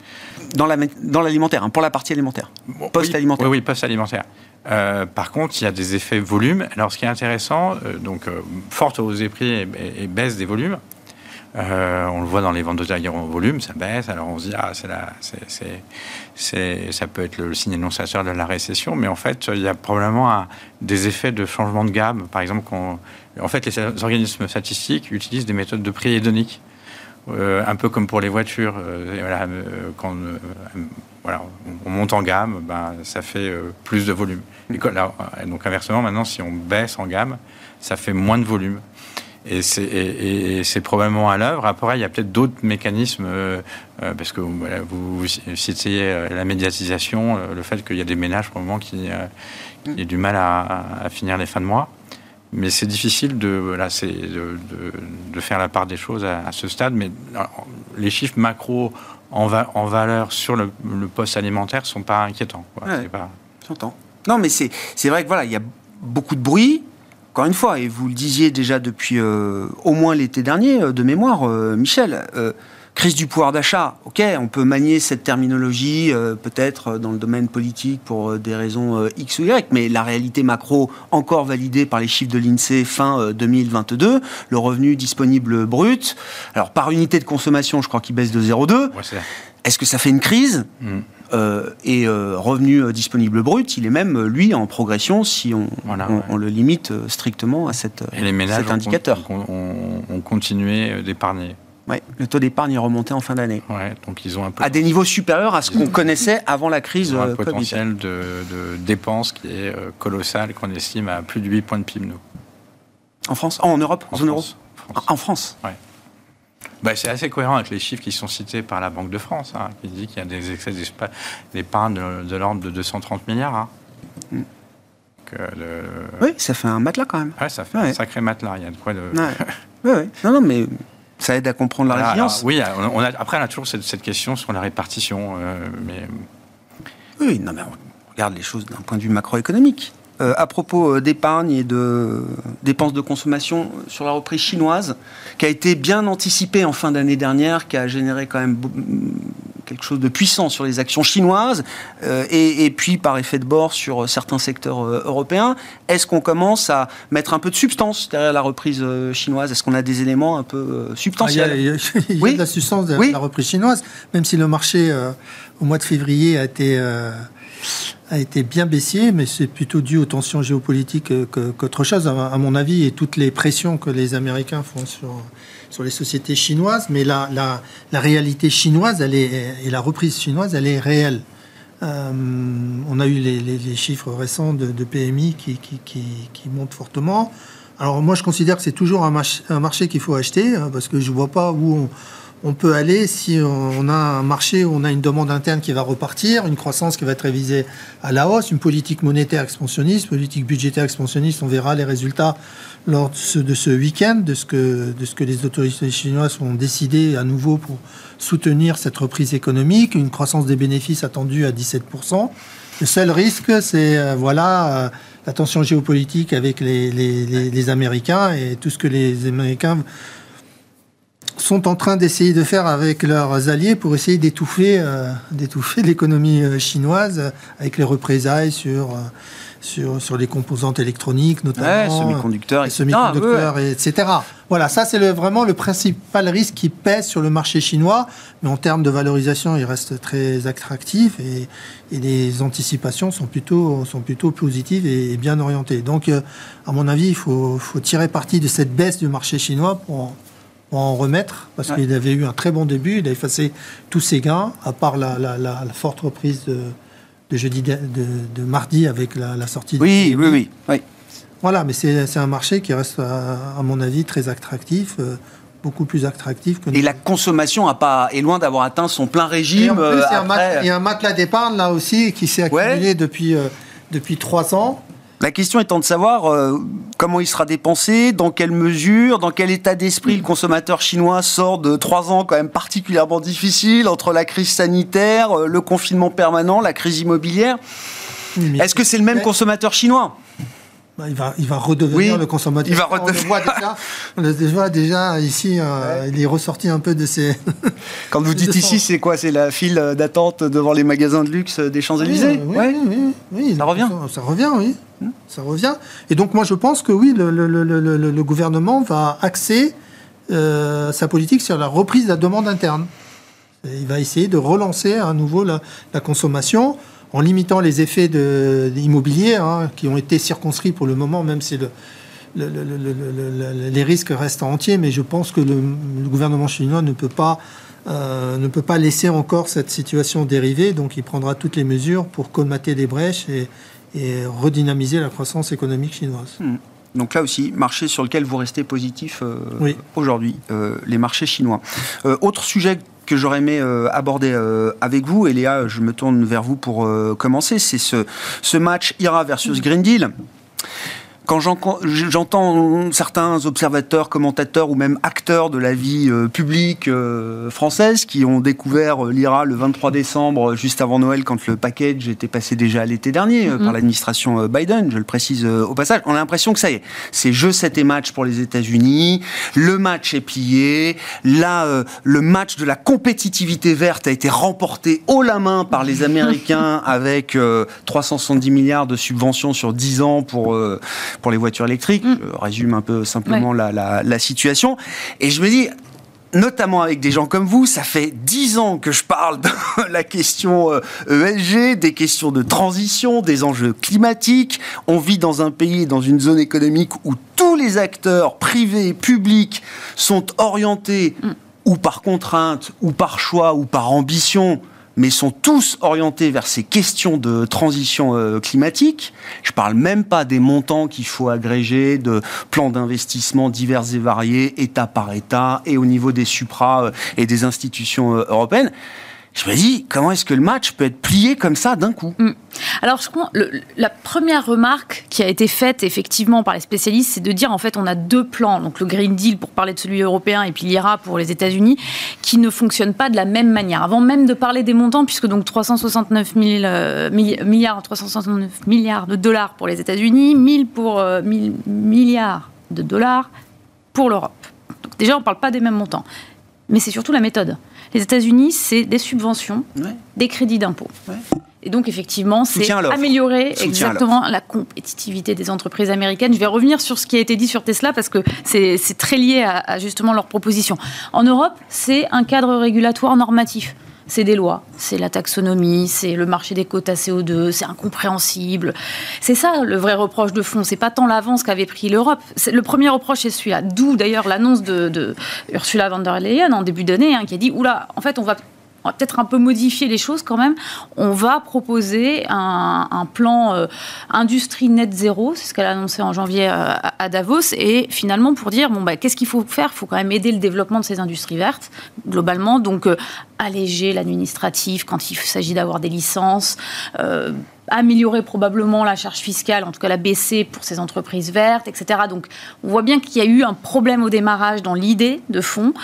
Speaker 1: dans la dans l'alimentaire, hein, pour la partie alimentaire. Post-alimentaire.
Speaker 3: Oui, oui, post-alimentaire. Euh, par contre, il y a des effets volume. Alors, ce qui est intéressant, euh, donc euh, forte hausse des prix et, baisse des volumes. Euh, on le voit dans les ventes détail en volume, ça baisse. Alors on se dit ah c'est la, c'est, ça peut être le signe annonciateur de la récession, mais en fait il y a probablement des effets de changement de gamme. Par exemple, en fait les organismes statistiques utilisent des méthodes de prix hédoniques. Euh, un peu comme pour les voitures, euh, euh, voilà, on, on monte en gamme, ben, ça fait plus de volume. Donc inversement, maintenant, si on baisse en gamme, ça fait moins de volume. Et c'est, probablement à l'œuvre. Après, il y a peut-être d'autres mécanismes, parce que vous, vous citiez la médiatisation, le fait qu'il y a des ménages probablement qui, euh, aient du mal à finir les fins de mois. Mais c'est difficile de, voilà, de, de- de faire la part des choses à, à ce stade. Mais alors, les chiffres macro en, va- en valeur sur le, le poste alimentaire sont pas inquiétants.
Speaker 1: Ouais.
Speaker 3: Pas-
Speaker 1: J'entends. Non, mais c'est vrai que voilà, il y a beaucoup de bruit. Encore une fois, et vous le disiez déjà depuis euh, au moins l'été dernier, euh, de mémoire, euh, Michel, euh, crise du pouvoir d'achat. Ok, on peut manier cette terminologie euh, peut-être euh, dans le domaine politique pour euh, des raisons euh, X ou Y, mais la réalité macro, encore validée par les chiffres de l'INSEE fin euh, 2022, le revenu disponible brut, alors par unité de consommation, je crois qu'il baisse de 0,2.
Speaker 3: ouais, c'est-
Speaker 1: Est-ce que ça fait une crise?
Speaker 3: Mm.
Speaker 1: Euh, et euh, revenu euh, disponible brut, il est même, lui, en progression si on,
Speaker 3: Voilà,
Speaker 1: on-
Speaker 3: ouais.
Speaker 1: on le limite strictement à cette,
Speaker 3: Et les ménages
Speaker 1: cet
Speaker 3: ont-
Speaker 1: indicateur.
Speaker 3: ont, ont- ont continué d'épargner.
Speaker 1: Ouais, le taux d'épargne est remonté en fin d'année.
Speaker 3: Ouais, donc ils ont un
Speaker 1: À des niveaux supérieurs à ce qu'on connaissait avant la crise
Speaker 3: ils ont un
Speaker 1: euh, Covid.
Speaker 3: potentiel de, de dépenses qui est euh, colossal, qu'on estime à plus de 8 points de PIB, nous.
Speaker 1: En France? Oh, En Europe?
Speaker 3: En
Speaker 1: Zone
Speaker 3: France.
Speaker 1: euro?
Speaker 3: France.
Speaker 1: En France
Speaker 3: Bah, c'est assez cohérent avec les chiffres qui sont cités par la Banque de France, hein, qui dit qu'il y a des excès d'épargne de, de l'ordre de 230 milliards. hein.
Speaker 1: Mm.
Speaker 3: Le-
Speaker 1: Oui, ça fait un matelas quand même.
Speaker 3: Ouais, ça fait
Speaker 1: Ouais.
Speaker 3: un sacré matelas. Il y a de quoi de.
Speaker 1: Ouais. ouais, ouais. Non, non, mais ça aide à comprendre la résilience.
Speaker 3: alors, oui, on a, après, on a toujours cette, cette question sur la répartition. euh, mais
Speaker 1: Oui, non, mais on regarde les choses d'un point de vue macroéconomique. Euh, à propos euh, d'épargne et de dépenses de consommation sur la reprise chinoise, qui a été bien anticipée en fin d'année dernière, qui a généré quand même quelque chose de puissant sur les actions chinoises, euh, et, et puis par effet de bord sur euh, certains secteurs euh, européens. Est-ce qu'on commence à mettre un peu de substance derrière la reprise chinoise? Est-ce qu'on a des éléments un peu euh,
Speaker 4: Ah, Il y a,
Speaker 1: substantiels
Speaker 4: il y a- il y a
Speaker 1: Oui.
Speaker 4: de la substance de
Speaker 1: Oui.
Speaker 4: la reprise chinoise, même si le marché euh, au mois de février a été, a été bien baissier, mais c'est plutôt dû aux tensions géopolitiques que- qu'autre chose, à mon avis, et toutes les pressions que les Américains font sur, sur les sociétés chinoises. Mais la, la, réalité chinoise elle est, et la reprise chinoise, elle est réelle. Euh, on a eu les, chiffres récents de, PMI qui, montent fortement. Alors moi, je considère que c'est toujours un marché qu'il faut acheter, hein, parce que je ne vois pas où on, on peut aller si on a un marché où on a une demande interne qui va repartir, une croissance qui va être révisée à la hausse, une politique monétaire expansionniste, politique budgétaire expansionniste. On verra les résultats lors de ce, week-end, de ce, que, les autorités chinoises ont décidé à nouveau pour soutenir cette reprise économique, une croissance des bénéfices attendue à 17%. Le seul risque, c'est euh, voilà euh, la tension géopolitique avec les, Américains et tout ce que les Américains sont en train d'essayer de faire avec leurs alliés pour essayer d'étouffer euh, d'étouffer l'économie chinoise avec les représailles sur sur, sur les composantes électroniques, notamment.
Speaker 1: Ouais, semi-conducteurs,
Speaker 4: semi-conducteurs,
Speaker 1: Ouais.
Speaker 4: etc. Voilà, ça c'est le- vraiment le principal risque qui pèse sur le marché chinois. Mais en termes de valorisation, il reste très attractif et, et les anticipations sont plutôt, sont plutôt positives et, et bien orientées. Donc, euh, à mon avis, il faut, faut tirer parti de cette baisse du marché chinois pour en, pour en remettre, parce
Speaker 1: Ouais.
Speaker 4: qu'il avait eu un très bon début, il a effacé tous ses gains, à part la, la- la- la forte reprise de, de jeudi de, de- mardi avec la, la sortie. de-
Speaker 1: Oui, oui, oui. oui.
Speaker 4: Voilà, mais c'est un marché qui reste, à, à mon avis, très attractif, euh, beaucoup plus attractif que.
Speaker 1: Et la consommation a pas, est loin d'avoir atteint son plein régime.
Speaker 4: en plus, il y a un mat-
Speaker 1: après.
Speaker 4: il y a un matelas d'épargne là aussi qui s'est
Speaker 1: Ouais.
Speaker 4: accumulé depuis euh, depuis trois ans.
Speaker 1: La question étant de savoir euh, comment il sera dépensé, dans quelle mesure, dans quel état d'esprit le consommateur chinois sort de trois ans quand même particulièrement difficiles entre la crise sanitaire, euh, le confinement permanent, la crise immobilière. Est-ce que c'est le même consommateur chinois?
Speaker 4: Il va, il va redevenir
Speaker 1: Oui,
Speaker 4: le consommateur.
Speaker 1: il va
Speaker 4: On le
Speaker 1: redevenir-
Speaker 4: voit déjà, on le voit déjà ici, euh, il est ressorti un peu de ses.
Speaker 1: Quand vous dites ici, c'est quoi? C'est la file d'attente devant les magasins de luxe des Champs-Élysées?
Speaker 4: Oui,
Speaker 1: Ouais.
Speaker 4: oui, oui,
Speaker 1: Ça revient
Speaker 4: Ça, ça revient, oui. Ça revient. Et donc, moi, je pense que oui, le, le- le- le- le- le gouvernement va axer euh, sa politique sur la reprise de la demande interne. Et il va essayer de relancer à nouveau la, la consommation en limitant les effets de, immobiliers hein, qui ont été circonscrits pour le moment, même si le, le- le- le- le- le- le- les risques restent entiers. Mais je pense que le, gouvernement chinois ne peut pas euh, ne peut pas laisser encore cette situation dériver, donc il prendra toutes les mesures pour colmater les brèches et, et redynamiser la croissance économique chinoise.
Speaker 1: Donc là aussi, marché sur lequel vous restez positif euh,
Speaker 4: Oui.
Speaker 1: aujourd'hui, euh, les marchés chinois. Autre sujet que j'aurais aimé euh, aborder euh, avec vous, et Léa, je me tourne vers vous pour euh, commencer, c'est ce, ce match IRA versus Green Deal. Quand j'en- j'entends certains observateurs, commentateurs ou même acteurs de la vie euh, publique euh, française qui ont découvert euh, l'IRA le 23 décembre, euh, juste avant Noël, quand le package était passé déjà l'été dernier euh, par l'administration euh, Biden, je le précise au passage, on a l'impression que ça y est, c'est jeu 7 et match pour les États-Unis, le match est plié, là, euh, le match de la compétitivité verte a été remporté haut la main par les Américains avec euh, 370 milliards de subventions sur 10 ans pour, euh, pour les voitures électriques. Je résume un peu simplement la, la- la situation. Et je me dis, notamment avec des gens comme vous, ça fait dix ans que je parle de la question euh, ESG, des questions de transition, des enjeux climatiques. On vit dans un pays, dans une zone économique où tous les acteurs privés et publics sont orientés ou par contrainte, ou par choix, ou par ambition mais sont tous orientés vers ces questions de transition euh, climatique. Je parle même pas des montants qu'il faut agréger, de plans d'investissement divers et variés, État par État, et au niveau des supras euh, et des institutions euh, européennes. Je me dis, comment est-ce que le match peut être plié comme ça d'un coup
Speaker 5: Alors, je crois, la première remarque qui a été faite effectivement par les spécialistes, c'est de dire en fait on a deux plans, donc le Green Deal pour parler de celui européen et puis l'IRA pour les États-Unis, qui ne fonctionnent pas de la même manière. Avant même de parler des montants, puisque donc 369 000, euh, milli- milliards, 369 milliards de dollars pour les États-Unis, 1000 pour euh, 1000 milliards de dollars pour l'Europe. Donc déjà, on ne parle pas des mêmes montants, mais c'est surtout la méthode. Les États-Unis, c'est des subventions,
Speaker 1: Ouais.
Speaker 5: des crédits d'impôt.
Speaker 1: Ouais.
Speaker 5: Et donc, effectivement, c'est améliorer
Speaker 1: Soutien
Speaker 5: exactement la compétitivité des entreprises américaines. Je vais revenir sur ce qui a été dit sur Tesla parce que c'est c'est très lié à, à justement leur proposition. En Europe, c'est un cadre régulatoire normatif. C'est des lois, c'est la taxonomie, c'est le marché des quotas CO2, c'est incompréhensible. C'est ça le vrai reproche de fond. C'est pas tant l'avance qu'avait pris l'Europe. Le premier reproche, c'est celui-là. D'où d'ailleurs l'annonce de, de Ursula von der Leyen en début d'année, hein, qui a dit oula, en fait, on va peut-être un peu modifier les choses quand même. On va proposer un, plan euh, industrie net zéro, c'est ce qu'elle a annoncé en janvier euh, à, Davos, et finalement pour dire bon bah qu'est-ce qu'il faut faire? Il faut quand même aider le développement de ces industries vertes globalement, donc euh, alléger l'administratif quand il s'agit d'avoir des licences. améliorer probablement la charge fiscale, en tout cas la baisser pour ces entreprises vertes, etc. Donc on voit bien qu'il y a eu un problème au démarrage dans l'idée de fond.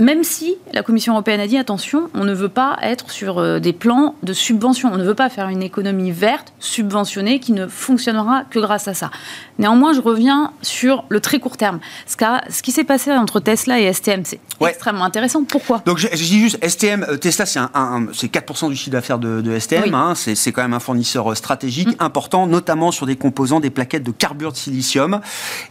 Speaker 5: Même si la Commission européenne a dit attention, on ne veut pas être sur euh, des plans de subvention, on ne veut pas faire une économie verte subventionnée qui ne fonctionnera que grâce à ça. Néanmoins, je reviens sur le très court terme. Ce, ce qui s'est passé entre Tesla et STM, c'est extrêmement intéressant. Pourquoi?
Speaker 1: Donc je, dis juste, STM, euh, Tesla, c'est un, 4% du chiffre d'affaires de, STM. Hein. c'est quand même un fournisseur euh, stratégique mm. important, notamment sur des composants, des plaquettes de carbure de silicium.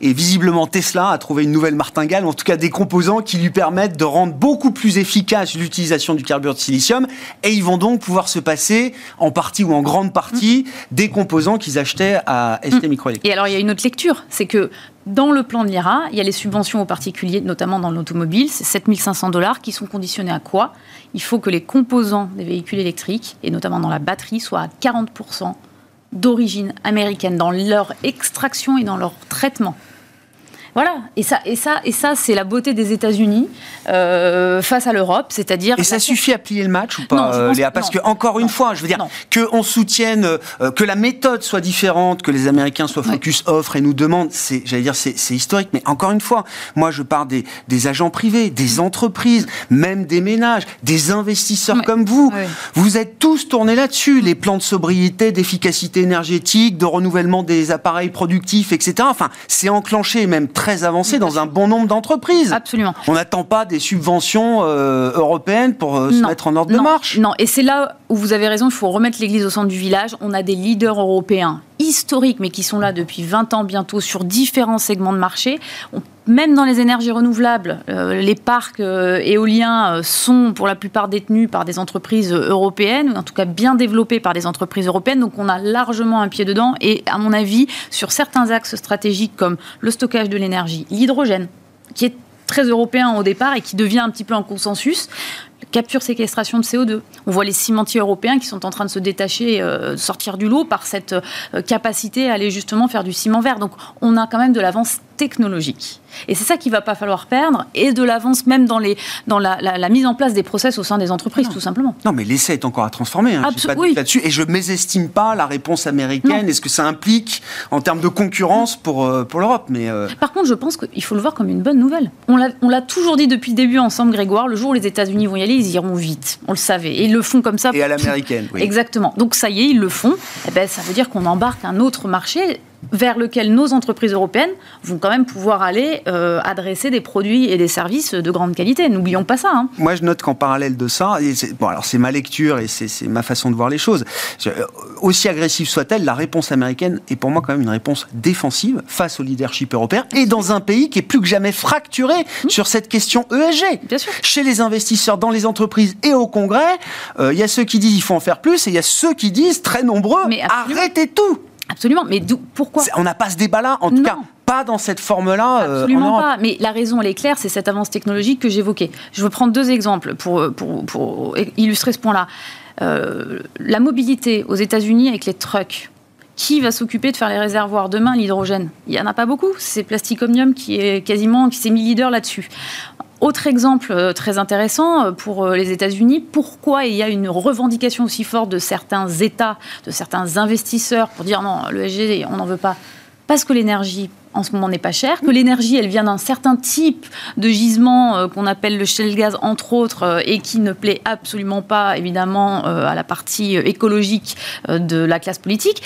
Speaker 1: Et visiblement, Tesla a trouvé une nouvelle martingale, en tout cas des composants qui lui permettent de rendre beaucoup plus efficace l'utilisation du carbure de silicium. Et ils vont donc pouvoir se passer, en partie ou en grande partie, mm. des composants qu'ils achetaient à ST mm.
Speaker 5: Et alors, il y a une autre lecture, c'est que dans le plan de l'IRA, il y a les subventions aux particuliers, notamment dans l'automobile, c'est 7500 dollars qui sont conditionnés à quoi? Il faut que les composants des véhicules électriques, et notamment dans la batterie, soient à 40% d'origine américaine dans leur extraction et dans leur traitement. Voilà, et ça, et ça, et ça, c'est la beauté des États-Unis euh, face à l'Europe, c'est-à-dire.
Speaker 1: Et ça suffit à plier le match ou pas, euh, Léa Parce que encore une fois, je veux dire que on soutienne, euh, que la méthode soit différente, que les Américains soient focus offre et nous demandent, c'est, j'allais dire, c'est, historique. Mais encore une fois, moi, je parle des, des agents privés, des entreprises, même des ménages, des investisseurs comme vous. Vous êtes tous tournés là-dessus, les plans de sobriété, d'efficacité énergétique, de renouvellement des appareils productifs, etc. Enfin, c'est enclenché même très avancé dans un bon nombre d'entreprises.
Speaker 5: Absolument.
Speaker 1: On n'attend pas des subventions euh, européennes pour euh, se mettre en ordre
Speaker 5: de
Speaker 1: marche.
Speaker 5: Non, et c'est là où vous avez raison, il faut remettre l'église au centre du village. On a des leaders européens historiques, mais qui sont là depuis 20 ans bientôt sur différents segments de marché. même dans les énergies renouvelables, euh, les parcs éoliens sont pour la plupart détenus par des entreprises européennes, ou en tout cas bien développés par des entreprises européennes. Donc on a largement un pied dedans. Et à mon avis, sur certains axes stratégiques comme le stockage de l'énergie, l'hydrogène, qui est très européen au départ et qui devient un petit peu un consensus capture séquestration de CO2. On voit les cimentiers européens qui sont en train de se détacher, euh, sortir du lot par cette euh, capacité à aller justement faire du ciment vert. Donc on a quand même de l'avance technologique. Et c'est ça qu'il va pas falloir perdre, et de l'avance même dans, les, dans la, mise en place des process au sein des entreprises, tout simplement.
Speaker 1: Non, mais l'essai est encore à transformer. Hein, pas là-dessus. Et je mésestime pas la réponse américaine et ce que ça implique en termes de concurrence pour, euh, pour l'Europe? Mais euh,
Speaker 5: Par contre, je pense qu'il faut le voir comme une bonne nouvelle. On l'a toujours dit depuis le début ensemble, Grégoire. Le jour où les États-Unis vont y aller, ils iront vite. On le savait. Et ils le font comme ça.
Speaker 1: Et à l'américaine, oui.
Speaker 5: Exactement. Donc ça y est, ils le font. Eh ben, ça veut dire qu'on embarque un autre marché vers lequel nos entreprises européennes vont quand même pouvoir aller euh, adresser des produits et des services de grande qualité. N'oublions pas ça. Hein.
Speaker 1: Moi, je note qu'en parallèle de ça, bon, alors c'est ma lecture et c'est ma façon de voir les choses. Euh, aussi agressive soit-elle, la réponse américaine est pour moi quand même une réponse défensive face au leadership européen et dans un pays qui est plus que jamais fracturé mmh. sur cette question ESG.
Speaker 5: Bien sûr.
Speaker 1: Chez les investisseurs, dans les entreprises et au Congrès, euh, il y a ceux qui disent il faut en faire plus et il y a ceux qui disent très nombreux arrêtez tout.
Speaker 5: Absolument, mais pourquoi
Speaker 1: On n'a pas ce débat-là, en tout cas pas dans cette forme-là.
Speaker 5: Euh, Absolument pas. Mais la raison, elle est claire, c'est cette avance technologique que j'évoquais. Je veux prendre deux exemples pour, pour, pour illustrer ce point-là. Euh, la mobilité aux États-Unis avec les trucks. Qui va s'occuper de faire les réservoirs demain L'hydrogène? Il n'y en a pas beaucoup. C'est Plasticomium qui est quasiment qui s'est mis leader là-dessus. Autre exemple euh, très intéressant euh, pour euh, les États-Unis, pourquoi il y a une revendication aussi forte de certains États, de certains investisseurs pour dire non, le SG, on n'en veut pas. Parce que l'énergie en ce moment n'est pas chère, que l'énergie elle vient d'un certain type de gisement qu'on appelle le shale gas entre autres et qui ne plaît absolument pas évidemment à la partie écologique de la classe politique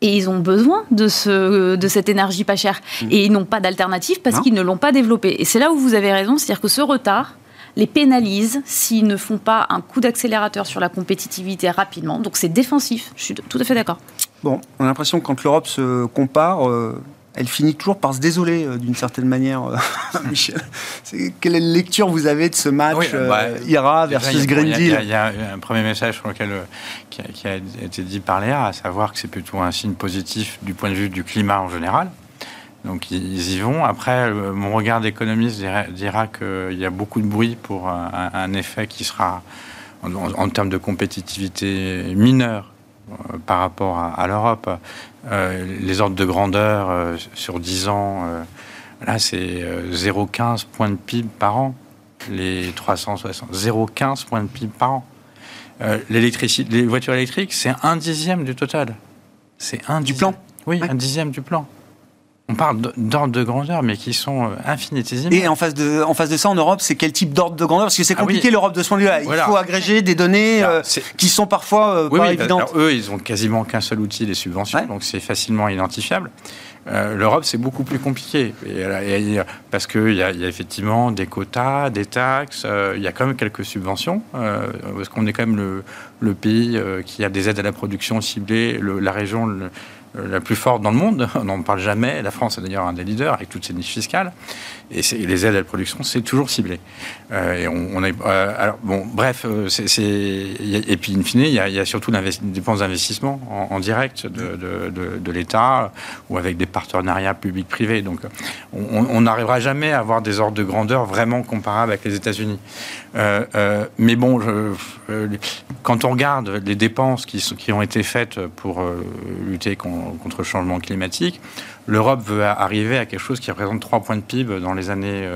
Speaker 5: et ils ont besoin de, ce, de cette énergie pas chère. Mm. Et ils n'ont pas d'alternative parce qu'ils ne l'ont pas développée. Et c'est là où vous avez raison, c'est-à-dire que ce retard les pénalise s'ils ne font pas un coup d'accélérateur sur la compétitivité rapidement. Donc c'est défensif, je suis tout à fait d'accord.
Speaker 1: Bon, on a l'impression que quand l'Europe se compare, euh, elle finit toujours par se désoler euh, d'une certaine manière, euh, Michel. Quelle lecture vous avez de ce match euh, bah, IRA versus Green Deal
Speaker 3: Il y, a un premier message sur lequel, qui, a, été dit par Léa, à savoir que c'est plutôt un signe positif du point de vue du climat en général. Donc ils y vont. Après, mon regard d'économiste dira, qu'il y a beaucoup de bruit pour un, effet qui sera, en, termes de compétitivité, mineur par rapport à l'Europe. Euh, les ordres de grandeur euh, sur 10 ans, euh, là, c'est 0,15 points de PIB par an. Les 360, 0,15 points de PIB par an. les voitures électriques, c'est un dixième du total. C'est un
Speaker 1: du plan.
Speaker 3: Oui, un dixième du plan. On parle d'ordres de grandeur, mais qui sont euh, infinitésimaux.
Speaker 1: Et en face de, en face de ça, en Europe, c'est quel type d'ordre de grandeur? Parce que c'est ah compliqué l'Europe de ce point de vue-là. Il faut agréger des données euh, qui sont parfois euh, pas évidentes.
Speaker 3: eux, ils ont quasiment qu'un seul outil, les subventions, donc c'est facilement identifiable. Euh, L'Europe, c'est beaucoup plus compliqué. parce qu'il y, a effectivement des quotas, des taxes, euh, il y a quand même quelques subventions, parce qu'on est quand même le, pays qui a des aides à la production ciblées, la région la plus forte dans le monde. On n'en parle jamais. La France est d'ailleurs un des leaders avec toutes ses niches fiscales. Et, les aides à la production, c'est toujours ciblé. Euh, et on, euh, alors, bon, bref, euh, c'est, et puis, in fine, il y a, surtout des dépenses d'investissement en, direct de, l'État ou avec des partenariats publics-privés. Donc, on n'arrivera jamais à avoir des ordres de grandeur vraiment comparables avec les États-Unis. mais bon, quand on regarde les dépenses qui ont été faites pour lutter contre le changement climatique, l'Europe veut arriver à quelque chose qui représente 3 points de PIB dans les années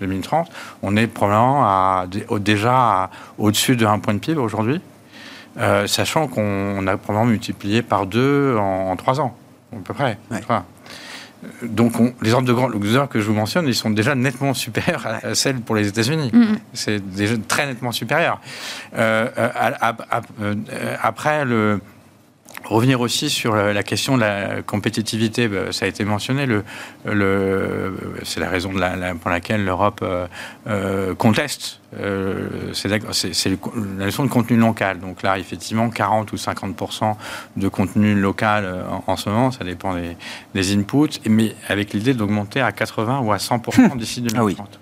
Speaker 3: 2030. Euh, on est probablement à, déjà au-dessus de 1 point de PIB aujourd'hui, euh, sachant qu'on a probablement multiplié par deux en, 3 ans, à peu près. Donc, les ordres de grandeur que je vous mentionne, ils sont déjà nettement supérieurs à, celles pour les États-Unis. Mm-hmm. C'est déjà très nettement supérieur. Euh, après, le, Revenir aussi sur la question de la compétitivité, bah, ça a été mentionné, le, le, c'est la raison de la, pour laquelle l'Europe euh, euh, conteste. Euh, c'est, la notion de contenu local. Donc là, effectivement, 40 ou 50 de contenu local en, ce moment, ça dépend des, des inputs, mais avec l'idée d'augmenter à 80 ou à 100 d'ici 2030.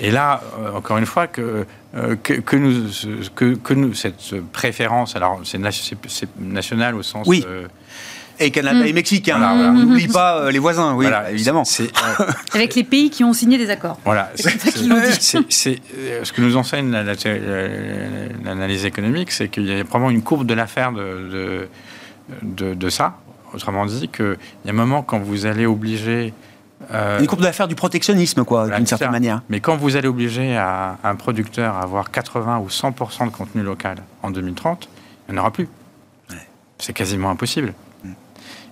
Speaker 3: Et là, euh, encore une fois, que, euh, que, nous, que, nous, cette préférence, alors c'est national au sens.
Speaker 1: Oui. Euh, et Canada et Mexique, hein. on n'oublie pas les voisins, oui, évidemment.
Speaker 5: Avec les pays qui ont signé des accords.
Speaker 3: Voilà. C'est ce que nous enseigne l'analyse économique, c'est qu'il y a probablement une courbe de l'affaire de, de, de, ça. Autrement dit, qu'il y a un moment quand vous allez obliger
Speaker 1: euh, une courbe d'affaires du protectionnisme, quoi, d'une certaine manière.
Speaker 3: Mais quand vous allez obliger à, un producteur à avoir 80 ou 100% de contenu local en 2030, il n'y en aura plus. C'est quasiment impossible. Mm.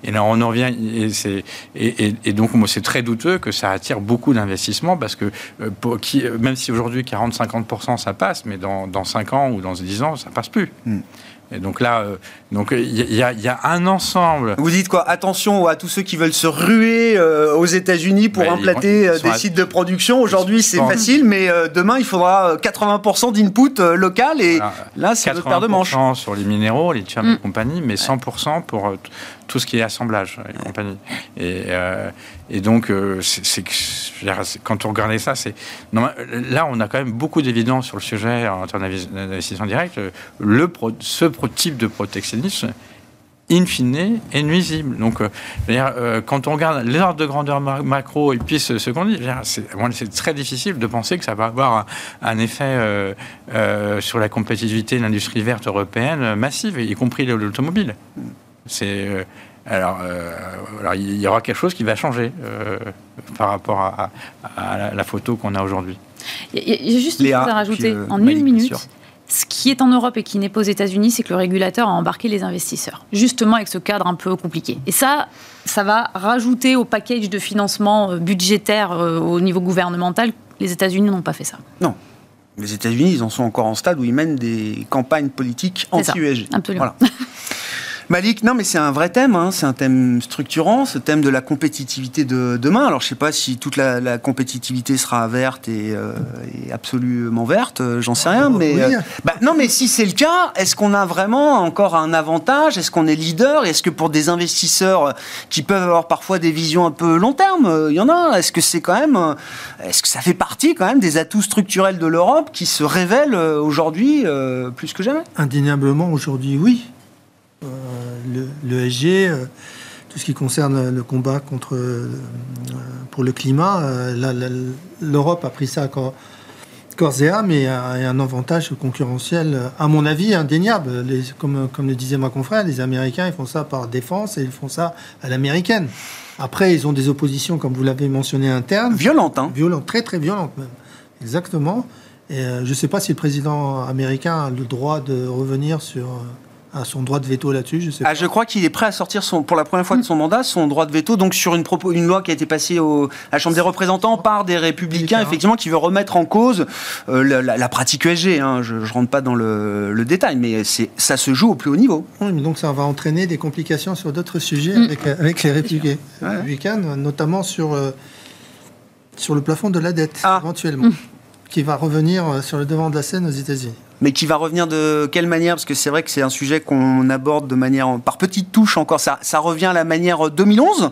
Speaker 3: Et là, on en revient, et, et, et, donc c'est très douteux que ça attire beaucoup d'investissements parce que euh, qui, même si aujourd'hui 40-50% ça passe, mais dans, dans, 5 ans ou dans 10 ans, ça passe plus. Mm. Et donc là, euh, donc il y, a un ensemble.
Speaker 1: Vous dites quoi? Attention à tous ceux qui veulent se ruer euh, aux États-Unis pour implanter euh, des sites de production. Aujourd'hui, c'est facile, mais demain, il faudra 80% d'input local et là, c'est notre paire de manches.
Speaker 3: sur les minéraux, les tiers de mm. compagnie, mais 100% pour tout ce qui est assemblage et compagnie. Et, et donc, c'est, quand on regardait ça, c'est là, on a quand même beaucoup d'évidence sur le sujet en termes d'investissement direct. Le ce type de protectionnisme in fine, est nuisible. Donc, euh, euh, quand on regarde les ordres de grandeur macro et puis ce, qu'on dit, c'est très difficile de penser que ça va avoir un, effet euh, sur la compétitivité de l'industrie verte européenne massive, y compris l'automobile. C'est alors, il y aura quelque chose qui va changer par rapport à, la, photo qu'on a aujourd'hui.
Speaker 5: Il y a juste une chose à rajouter en une minute. Ce qui est en Europe et qui n'est pas aux États-Unis, c'est que le régulateur a embarqué les investisseurs, justement avec ce cadre un peu compliqué. Et ça, ça va rajouter au package de financement euh, budgétaire euh, au niveau gouvernemental. Les États-Unis n'ont pas fait ça.
Speaker 1: Non. Les États-Unis, ils en sont encore en stade où ils mènent des campagnes politiques anti-USG.
Speaker 5: Absolument.
Speaker 1: Malik, non, mais c'est un vrai thème, hein. c'est un thème structurant, ce thème de la compétitivité de demain. Alors, je ne sais pas si toute la, compétitivité sera verte et, euh, absolument verte, euh, j'en sais rien, mais euh, bah, non, mais si c'est le cas, est-ce qu'on a vraiment encore un avantage? Est-ce qu'on est leader? Est-ce que pour des investisseurs qui peuvent avoir parfois des visions un peu long terme, il y en a? Est-ce que c'est quand même, est-ce que ça fait partie quand même des atouts structurels de l'Europe qui se révèlent aujourd'hui plus que jamais?
Speaker 4: Indéniablement, aujourd'hui, oui. Euh, le, euh, tout ce qui concerne le combat contre, euh, pour le climat, l'Europe a pris ça corps, corps et âme et a, un avantage concurrentiel, à mon avis, indéniable. Les, comme, comme le disait ma confrère, les Américains, ils font ça par défense et ils font ça à l'américaine. Après, ils ont des oppositions, comme vous l'avez mentionné, internes.
Speaker 1: Violentes, hein
Speaker 4: Violentes, très très violentes même. Exactement. Et je ne sais pas si le président américain a le droit de revenir sur a son droit de veto là-dessus, je sais
Speaker 1: Ah,
Speaker 4: pas.
Speaker 1: je crois qu'il est prêt à sortir son, pour la première fois de son mandat son droit de veto, donc sur une, propos, une loi qui a été passée au, à la Chambre des représentants par des républicains, effectivement, qui veut remettre en cause euh, la, la- la pratique ESG. hein. Je ne rentre pas dans le, le détail, mais c'est, ça se joue au plus haut niveau.
Speaker 4: Oui, mais donc ça va entraîner des complications sur d'autres sujets
Speaker 5: Mm.
Speaker 4: avec, avec les républicains,
Speaker 1: Ouais.
Speaker 4: républicains, notamment sur, euh, sur le plafond de la dette,
Speaker 1: Ah.
Speaker 4: éventuellement, qui va revenir euh, sur le devant de la scène aux États-Unis.
Speaker 1: Mais qui va revenir de quelle manière? Parce que c'est vrai que c'est un sujet qu'on aborde de manière par petites touches encore. Ça, ça revient à la manière 2011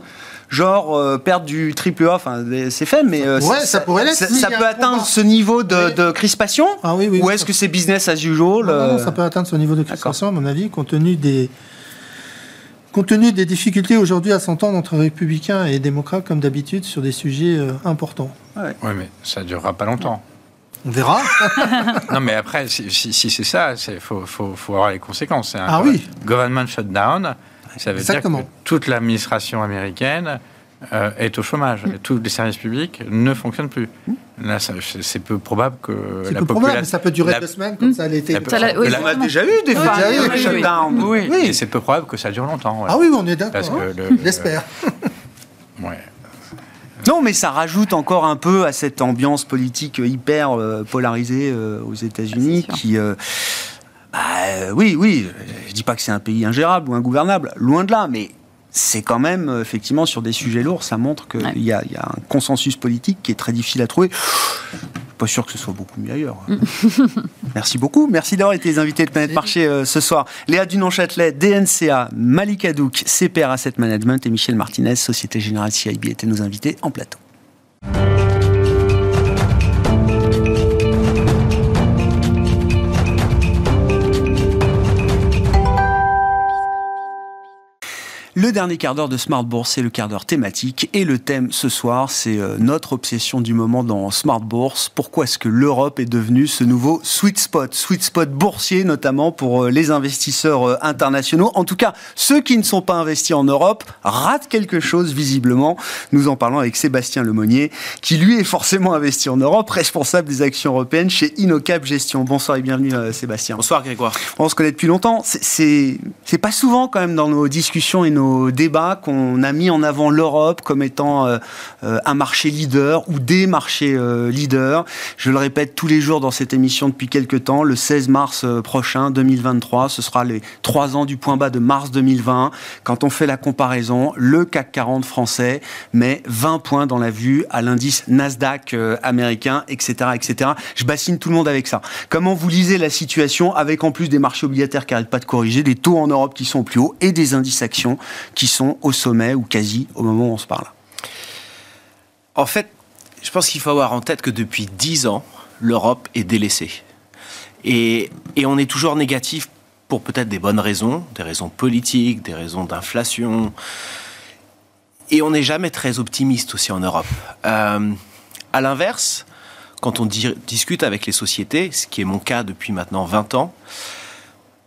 Speaker 1: Genre euh, perdre du triple A, enfin c'est fait, mais euh,
Speaker 4: Ouais, ça pourrait l'être
Speaker 1: Ça, ça peut atteindre
Speaker 4: combat.
Speaker 1: ce niveau de,
Speaker 4: Oui.
Speaker 1: de crispation
Speaker 4: Ah oui, oui.
Speaker 1: Ou est-ce que c'est business as usual
Speaker 4: Non, non,
Speaker 1: euh,
Speaker 4: ça peut atteindre ce niveau de crispation, à mon avis, compte tenu des, compte tenu des difficultés aujourd'hui à s'entendre entre républicains et démocrates, comme d'habitude, sur des sujets euh, importants.
Speaker 3: Oui, mais ça ne durera pas longtemps.
Speaker 4: On verra.
Speaker 3: non, mais après, si, si- si c'est ça, il faut, faut, faut avoir les conséquences. C'est un
Speaker 4: Ah oui.
Speaker 3: Government shutdown, ça veut
Speaker 4: Exactement.
Speaker 3: dire que toute l'administration américaine euh, est au chômage.
Speaker 4: Mm.
Speaker 3: Tous les services publics ne fonctionnent plus. Là, ça- c'est peu probable que
Speaker 4: C'est
Speaker 3: la
Speaker 4: peu probable,
Speaker 3: population...
Speaker 4: mais ça peut durer
Speaker 3: la-
Speaker 4: deux semaines, comme
Speaker 5: Mm.
Speaker 4: ça a été.
Speaker 3: la-
Speaker 5: Ça l'a- oui,
Speaker 3: la-
Speaker 1: On a déjà eu des
Speaker 5: Oui,
Speaker 1: fois
Speaker 4: oui, oui, oui.
Speaker 1: shutdown.
Speaker 3: Oui, et c'est peu probable que ça dure longtemps. voilà.
Speaker 4: Ah oui, on est d'accord. Hein.
Speaker 3: le-
Speaker 4: J'espère.
Speaker 3: Ouais.
Speaker 1: Non, mais ça rajoute encore un peu à cette ambiance politique hyper euh, polarisée euh, aux États-Unis
Speaker 5: sûr.
Speaker 1: qui. euh, bah, oui, oui, je dis pas que c'est un pays ingérable ou ingouvernable, loin de là, mais c'est quand même, effectivement, sur des sujets lourds, ça montre qu'il
Speaker 5: Ouais.
Speaker 1: y a un consensus politique qui est très difficile à trouver. Pas sûr que ce soit beaucoup mieux ailleurs. Merci beaucoup. Merci d'avoir été les invités de Planète Marché euh, ce soir. Léa Dunon-Châtelet, DNCA, Malik Hadouk, CPR Asset Management et Michel Martinez, Société Générale CIB, étaient nos invités en plateau. Le dernier quart d'heure de Smart Bourse, c'est le quart d'heure thématique. Et le thème ce soir, c'est euh, notre obsession du moment dans Smart Bourse. Pourquoi est-ce que l'Europe est devenue ce nouveau sweet spot? Sweet spot boursier, notamment pour euh, les investisseurs euh, internationaux. En tout cas, ceux qui ne sont pas investis en Europe ratent quelque chose, visiblement. Nous en parlons avec Sébastien Lemonnier, qui lui est forcément investi en Europe, responsable des actions européennes chez Innocap Gestion. Bonsoir et bienvenue, Sébastien.
Speaker 6: Bonsoir Grégoire.
Speaker 1: On se connaît depuis longtemps. C'est pas souvent quand même dans nos discussions et nos débats qu'on a mis en avant l'Europe comme étant euh, euh, un marché leader ou des marchés euh, leaders. Je le répète tous les jours dans cette émission depuis quelques temps. Le 16 mars prochain, 2023, ce sera les trois ans du point bas de mars 2020. Quand on fait la comparaison, le CAC 40 français met 20 points dans la vue à l'indice Nasdaq américain, etc., etc. Je bassine tout le monde avec ça. Comment vous lisez la situation avec en plus des marchés obligataires qui n'arrêtent pas de corriger, des taux en Europe qui sont plus hauts et des indices actions qui sont au sommet ou quasi au moment où on se parle
Speaker 6: En fait, je pense qu'il faut avoir en tête que depuis 10 ans, l'Europe est délaissée. Et, et on est toujours négatif pour peut-être des bonnes raisons, des raisons politiques, des raisons d'inflation. Et on n'est jamais très optimiste aussi en Europe. Euh, à l'inverse, quand on di- discute avec les sociétés, ce qui est mon cas depuis maintenant 20 ans,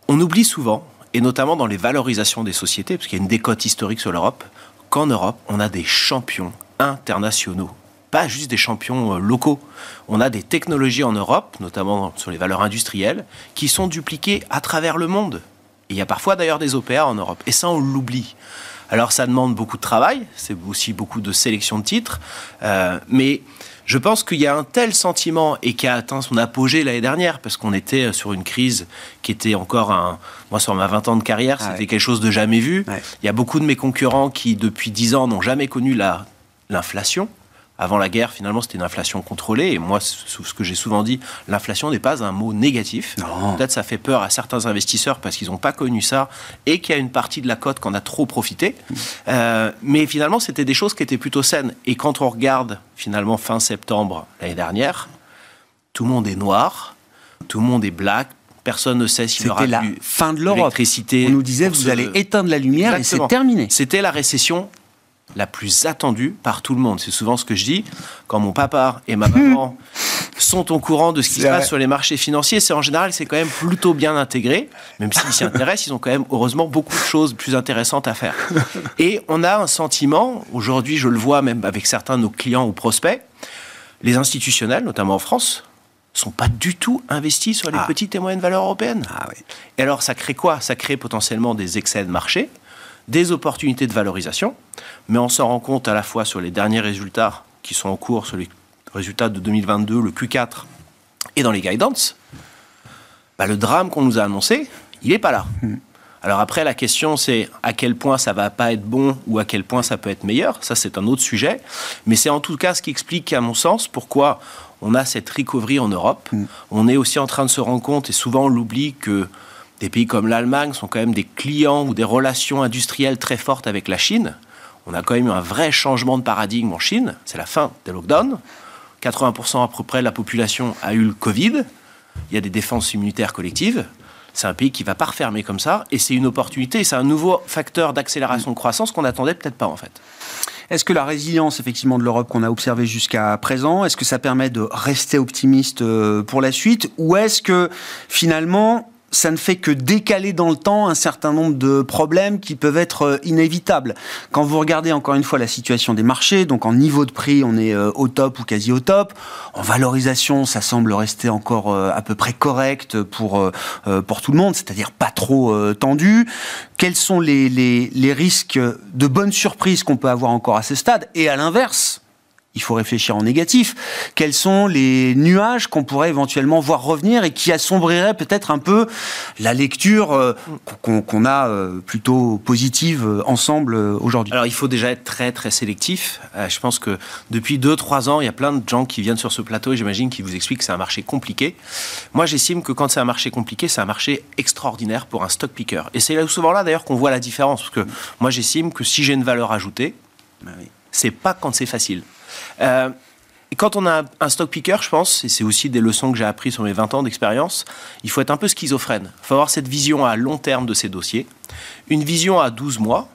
Speaker 6: on oublie souvent, et notamment dans les valorisations des sociétés, parce qu'il y a une décote historique sur l'Europe, qu'en Europe, on a des champions internationaux, pas juste des champions euh, locaux. On a des technologies en Europe, notamment sur les valeurs industrielles, qui sont dupliquées à travers le monde. Et il y a parfois d'ailleurs des OPA en Europe, et ça on l'oublie. Alors ça demande beaucoup de travail, c'est aussi beaucoup de sélection de titres, euh, mais je pense qu'il y a un tel sentiment et qui a atteint son apogée l'année dernière, parce qu'on était sur une crise qui était encore un... Moi, sur ma 20 ans de carrière,
Speaker 1: Ah
Speaker 6: c'était
Speaker 1: ouais.
Speaker 6: quelque chose de jamais vu.
Speaker 1: Ouais.
Speaker 6: Il y a beaucoup de mes concurrents qui, depuis 10 ans, n'ont jamais connu la- l'inflation. Avant la guerre, finalement, c'était une inflation contrôlée. Et moi, ce ce que j'ai souvent dit, l'inflation n'est pas un mot négatif. Peut-être ça fait peur à certains investisseurs parce qu'ils n'ont pas connu ça et qu'il y a une partie de la cote qu'on a trop profité. Euh, mais finalement, c'était des choses qui étaient plutôt saines. Et quand on regarde, finalement, fin septembre l'année dernière, tout le monde est noir, tout le monde est black, personne ne sait s'il y aura
Speaker 1: C'était la
Speaker 6: plus
Speaker 1: fin de l'Europe. On nous disait, vous
Speaker 6: se-
Speaker 1: allez éteindre la lumière et c'est terminé.
Speaker 6: C'était la récession la plus attendue par tout le monde. C'est souvent ce que je dis. Quand mon papa et ma maman sont au courant de ce qui se passe sur les marchés financiers, c'est en général, c'est quand même plutôt bien intégré. Même s'ils s'y intéressent, ils ont quand même heureusement beaucoup de choses plus intéressantes à faire. Et on a un sentiment, aujourd'hui je le vois même avec certains de nos clients ou prospects, les institutionnels, notamment en France, sont pas du tout investis sur les
Speaker 1: Ah.
Speaker 6: petites et moyennes valeurs européennes.
Speaker 1: Ah oui.
Speaker 6: Et alors, ça crée quoi? Ça crée potentiellement des excès de marché, des opportunités de valorisation, mais on s'en rend compte à la fois sur les derniers résultats qui sont en cours, sur les résultats de 2022, le Q4, et dans les guidance. Bah, le drame qu'on nous a annoncé, il n'est pas là. Alors après, la question, c'est à quel point ça va pas être bon ou à quel point ça peut être meilleur. Ça, c'est un autre sujet. Mais c'est en tout cas ce qui explique, à mon sens, pourquoi on a cette recovery en Europe. On est aussi en train de se rendre compte, et souvent on l'oublie, que des pays comme l'Allemagne sont quand même des clients ou des relations industrielles très fortes avec la Chine. On a quand même eu un vrai changement de paradigme en Chine. C'est la fin des lockdowns. 80% à peu près de la population a eu le Covid. Il y a des défenses immunitaires collectives. C'est un pays qui va pas refermer comme ça, et c'est une opportunité, c'est un nouveau facteur d'accélération de croissance qu'on n'attendait peut-être pas en fait.
Speaker 1: Est-ce que la résilience effectivement de l'Europe qu'on a observée jusqu'à présent, est-ce que ça permet de rester optimiste euh, pour la suite? Ou est-ce que finalement ça ne fait que décaler dans le temps un certain nombre de problèmes qui peuvent être euh, inévitables. Quand vous regardez encore une fois la situation des marchés, donc en niveau de prix, on est euh, au top ou quasi au top. En valorisation, ça semble rester encore euh, à peu près correct pour, pour tout le monde, c'est-à-dire pas trop tendu. Quels sont les, les, les risques de bonnes surprises qu'on peut avoir encore à ce stade? Et à l'inverse, il faut réfléchir en négatif. Quels sont les nuages qu'on pourrait éventuellement voir revenir et qui assombriraient peut-être un peu la lecture euh, qu'on a euh, plutôt positive euh, ensemble aujourd'hui?
Speaker 6: Alors il faut déjà être très très sélectif. Je pense que depuis 2-3 ans, il y a plein de gens qui viennent sur ce plateau et j'imagine qu'ils vous expliquent que c'est un marché compliqué. Moi j'estime que quand c'est un marché compliqué, c'est un marché extraordinaire pour un stock picker. Et c'est souvent là d'ailleurs qu'on voit la différence. Parce que moi j'estime que si j'ai une valeur ajoutée,
Speaker 1: Bah
Speaker 6: c'est pas quand c'est facile. Euh, et quand on a un- stock picker, je pense, et c'est aussi des leçons que j'ai appris sur mes 20 ans d'expérience, il faut être un peu schizophrène. Il faut avoir cette vision à long terme de ces dossiers, une vision à 12 mois,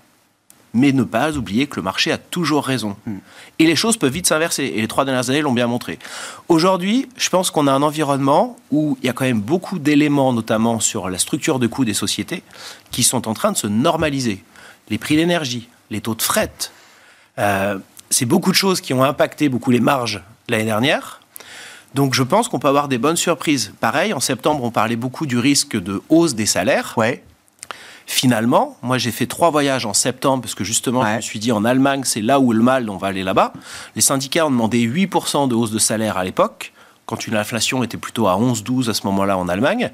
Speaker 6: mais ne pas oublier que le marché a toujours raison. Et les choses peuvent vite s'inverser, et les trois dernières années l'ont bien montré. Aujourd'hui, je pense qu'on a un environnement où il y a quand même beaucoup d'éléments, notamment sur la structure de coûts des sociétés, qui sont en train de se normaliser. Les prix de l'énergie, les taux de fret, euh, c'est beaucoup de choses qui ont impacté beaucoup les marges l'année dernière. Donc je pense qu'on peut avoir des bonnes surprises. Pareil, en septembre, on parlait beaucoup du risque de hausse des salaires.
Speaker 1: Ouais.
Speaker 6: Finalement, moi j'ai fait trois voyages en septembre parce que justement je me suis dit en Allemagne c'est là où le mal, on va aller là-bas. Les syndicats ont demandé 8% de hausse de salaire à l'époque, quand une inflation était plutôt à 11-12 à ce moment-là en Allemagne.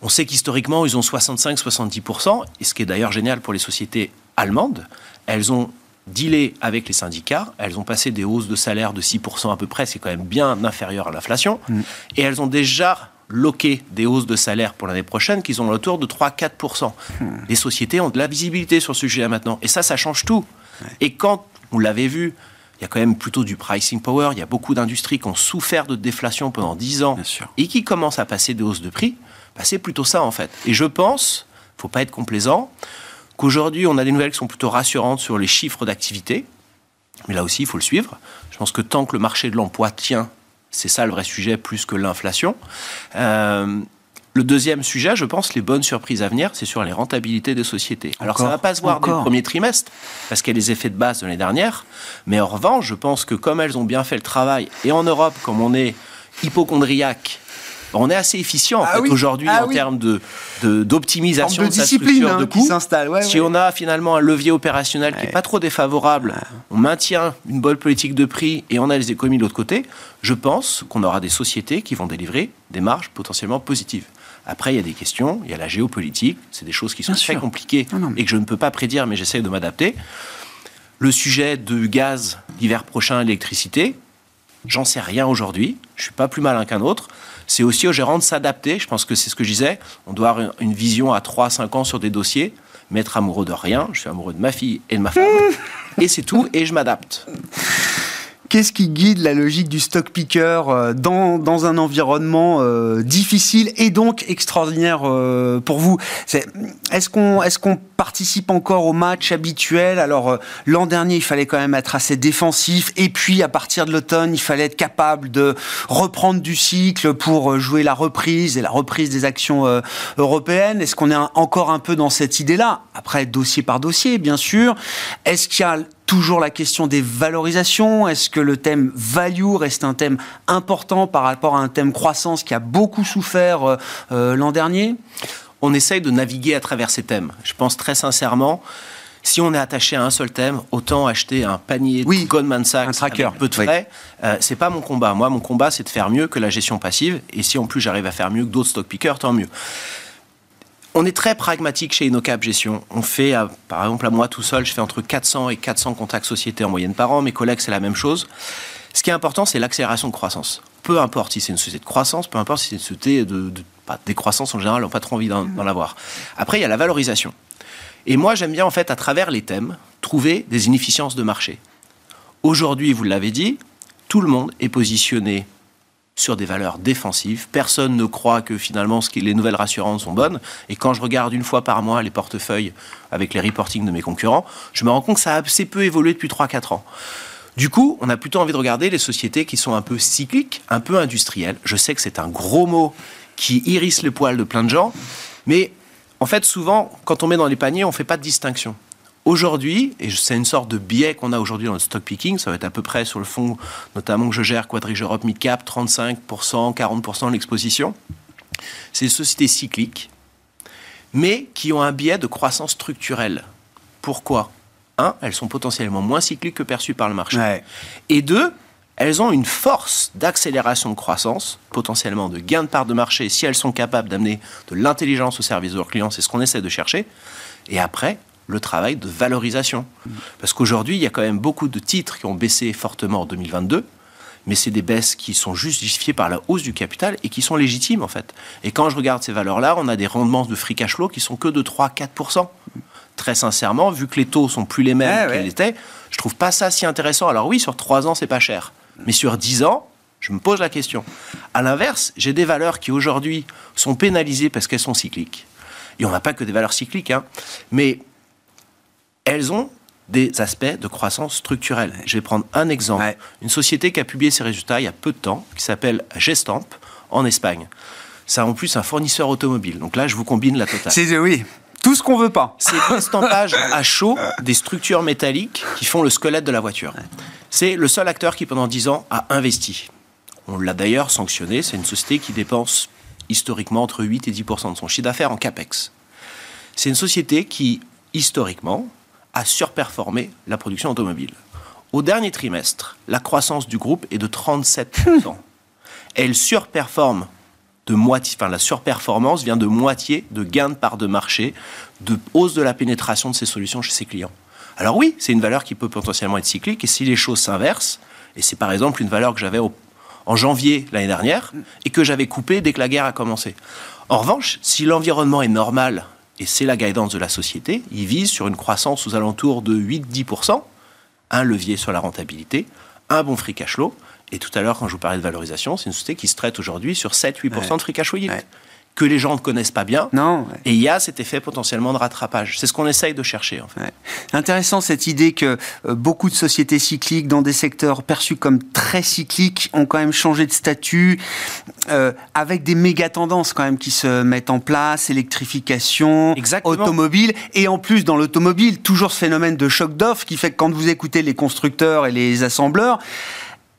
Speaker 6: On sait qu'historiquement ils ont 65-70%, et ce qui est d'ailleurs génial pour les sociétés allemandes, elles ont dealé avec les syndicats, elles ont passé des hausses de salaire de 6% à peu près, c'est quand même bien inférieur à l'inflation, et elles ont déjà loqué des hausses de salaire pour l'année prochaine qui sont autour de 3-4%. Les sociétés ont de la visibilité sur ce sujet-là maintenant, et ça, ça change tout. Et quand, vous l'avez vu, il y a quand même plutôt du pricing power, il y a beaucoup d'industries qui ont souffert de déflation pendant 10 ans et qui commencent à passer des hausses de prix, bah, c'est plutôt ça en fait. Et je pense, faut pas être complaisant, qu'aujourd'hui on a des nouvelles qui sont plutôt rassurantes sur les chiffres d'activité, mais là aussi il faut le suivre. Je pense que tant que le marché de l'emploi tient, c'est ça le vrai sujet plus que l'inflation. Euh, le deuxième sujet, je pense, les bonnes surprises à venir, c'est sur les rentabilités des sociétés. Alors ça
Speaker 1: Encore,
Speaker 6: va pas se voir dès le premier trimestre, parce qu'il y a les effets de base de l'année dernière, mais en revanche, je pense que comme elles ont bien fait le travail, et en Europe, comme on est hypochondriaque, on est assez efficient en
Speaker 1: Ah
Speaker 6: fait,
Speaker 1: oui,
Speaker 6: aujourd'hui
Speaker 1: ah
Speaker 6: en
Speaker 1: oui.
Speaker 6: termes de, d'optimisation de,
Speaker 1: de
Speaker 6: sa
Speaker 1: discipline
Speaker 6: structure
Speaker 1: hein,
Speaker 6: de.
Speaker 1: Ouais,
Speaker 6: Si
Speaker 1: ouais.
Speaker 6: on a finalement un levier opérationnel qui n'est pas trop défavorable, on maintient une bonne politique de prix et on a les économies de l'autre côté, je pense qu'on aura des sociétés qui vont délivrer des marges potentiellement positives. Après, il y a des questions, il y a la géopolitique, c'est des choses qui sont
Speaker 1: Bien
Speaker 6: très
Speaker 1: sûr.
Speaker 6: compliquées
Speaker 1: Non, non, mais-
Speaker 6: et que je ne peux pas prédire, mais j'essaie de m'adapter. Le sujet du gaz l'hiver prochain, l'électricité, j'en sais rien aujourd'hui, je suis pas plus malin qu'un autre. C'est aussi aux gérants de s'adapter, je pense que c'est ce que je disais, on doit avoir une- vision à 3-5 ans sur des dossiers, m'être amoureux de rien, je suis amoureux de ma fille et de ma femme, et c'est tout, et je m'adapte.
Speaker 1: Qu'est-ce qui guide la logique du stock picker euh, dans, un environnement euh, difficile et donc extraordinaire euh, pour vous? Est-ce qu'on est qu'on participe encore au match habituel? Alors l'an dernier, il fallait quand même être assez défensif et puis à partir de l'automne, il fallait être capable de reprendre du cycle pour jouer la reprise et la reprise des actions européennes. Est-ce qu'on est encore un peu dans cette idée-là? Après, dossier par dossier, bien sûr. Est-ce qu'il y a toujours la question des valorisations Est-ce que le thème value reste un thème important par rapport à un thème croissance qui a beaucoup souffert euh, euh, l'an dernier?
Speaker 6: On essaye de naviguer à travers ces thèmes. Je pense très sincèrement, si on est attaché à un seul thème, autant acheter un panier
Speaker 1: oui,
Speaker 6: de Goldman Sachs
Speaker 1: un tracker.
Speaker 6: peu de frais. Euh, c'est pas mon combat. Moi, mon combat, c'est de faire mieux que la gestion passive. Et si en plus j'arrive à faire mieux que d'autres stock pickers, tant mieux. On est très pragmatique chez InnoCap Gestion. On fait, euh, par exemple, à moi tout seul, je fais entre 400 et 400 contacts sociétés en moyenne par an. Mes collègues, c'est la même chose. Ce qui est important, c'est l'accélération de croissance. Peu importe si c'est une société de croissance, peu importe si c'est une société de, décroissance en général, on n'a pas trop envie d'en avoir. Après, il y a la valorisation. Et moi, j'aime bien, en fait, à travers les thèmes, trouver des inefficiences de marché. Aujourd'hui, vous l'avez dit, tout le monde est positionné sur des valeurs défensives. Personne ne croit que finalement les nouvelles rassurances sont bonnes. Et quand je regarde une fois par mois les portefeuilles avec les reportings de mes concurrents, je me rends compte que ça a assez peu évolué depuis 3-4 ans. Du coup, on a plutôt envie de regarder les sociétés qui sont un peu cycliques, un peu industrielles. Je sais que c'est un gros mot qui irrisse le poil de plein de gens, mais en fait, souvent, quand on met dans les paniers, on ne fait pas de distinction. Aujourd'hui, et c'est une sorte de biais qu'on a aujourd'hui dans le stock picking, ça va être à peu près sur le fond, notamment que je gère Quadrige Europe Midcap, 35%, 40% de l'exposition. C'est des sociétés cycliques, mais qui ont un biais de croissance structurelle. Pourquoi? Un, elles sont potentiellement moins cycliques que perçues par le marché.
Speaker 1: Ouais.
Speaker 6: Et deux, elles ont une force d'accélération de croissance, potentiellement de gain de part de marché, si elles sont capables d'amener de l'intelligence au service de leurs clients, c'est ce qu'on essaie de chercher. Et après, le travail de valorisation. Parce qu'aujourd'hui, il y a quand même beaucoup de titres qui ont baissé fortement en 2022, mais c'est des baisses qui sont justifiées par la hausse du capital et qui sont légitimes en fait. Et quand je regarde ces valeurs-là, on a des rendements de free cash flow qui sont que de 3-4%. Très sincèrement, vu que les taux sont plus les mêmes
Speaker 1: Ouais,
Speaker 6: qu'ils
Speaker 1: ouais.
Speaker 6: étaient, je trouve pas ça si intéressant. Alors oui, sur 3 ans, c'est pas cher. Mais sur 10 ans, je me pose la question. À l'inverse, j'ai des valeurs qui aujourd'hui sont pénalisées parce qu'elles sont cycliques. Et on n'a pas que des valeurs cycliques, hein, mais elles ont des aspects de croissance structurelle. Je vais prendre un exemple.
Speaker 1: Ouais.
Speaker 6: Une société qui a publié ses résultats il y a peu de temps, qui s'appelle Gestamp, en Espagne. C'est en plus un fournisseur automobile. Donc là, je vous combine la totale.
Speaker 1: C'est oui, tout ce qu'on veut pas.
Speaker 6: C'est l'estampage à chaud des structures métalliques qui font le squelette de la voiture. C'est le seul acteur qui, pendant 10 ans, a investi. On l'a d'ailleurs sanctionné. C'est une société qui dépense historiquement entre 8 et 10 de son chiffre d'affaires en capex. C'est une société qui, historiquement, a surperformé la production automobile. Au dernier trimestre, la croissance du groupe est de 37%. Elle surperforme de moitié, enfin la surperformance vient de moitié de gains de part de marché, de hausse de la pénétration de ses solutions chez ses clients. Alors oui, c'est une valeur qui peut potentiellement être cyclique, et si les choses s'inversent, et c'est par exemple une valeur que j'avais en janvier l'année dernière, et que j'avais coupée dès que la guerre a commencé. En revanche, si l'environnement est normal, et c'est la guidance de la société, il vise sur une croissance aux alentours de 8-10%, un levier sur la rentabilité, un bon free cash flow. Et tout à l'heure, quand je vous parlais de valorisation, c'est une société qui se traite aujourd'hui sur 7-8% de free cash flow yield. Que les gens ne connaissent pas bien.
Speaker 1: Non. ouais.
Speaker 6: Et il y a cet effet potentiellement de rattrapage. C'est ce qu'on essaye de chercher, en fait.
Speaker 1: Ouais. Intéressant cette idée que euh, beaucoup de sociétés cycliques dans des secteurs perçus comme très cycliques ont quand même changé de statut euh, avec des méga tendances quand même qui se mettent en place, électrification,
Speaker 6: Exactement.
Speaker 1: automobile et en plus dans l'automobile toujours ce phénomène de choc d'offre qui fait que quand vous écoutez les constructeurs et les assembleurs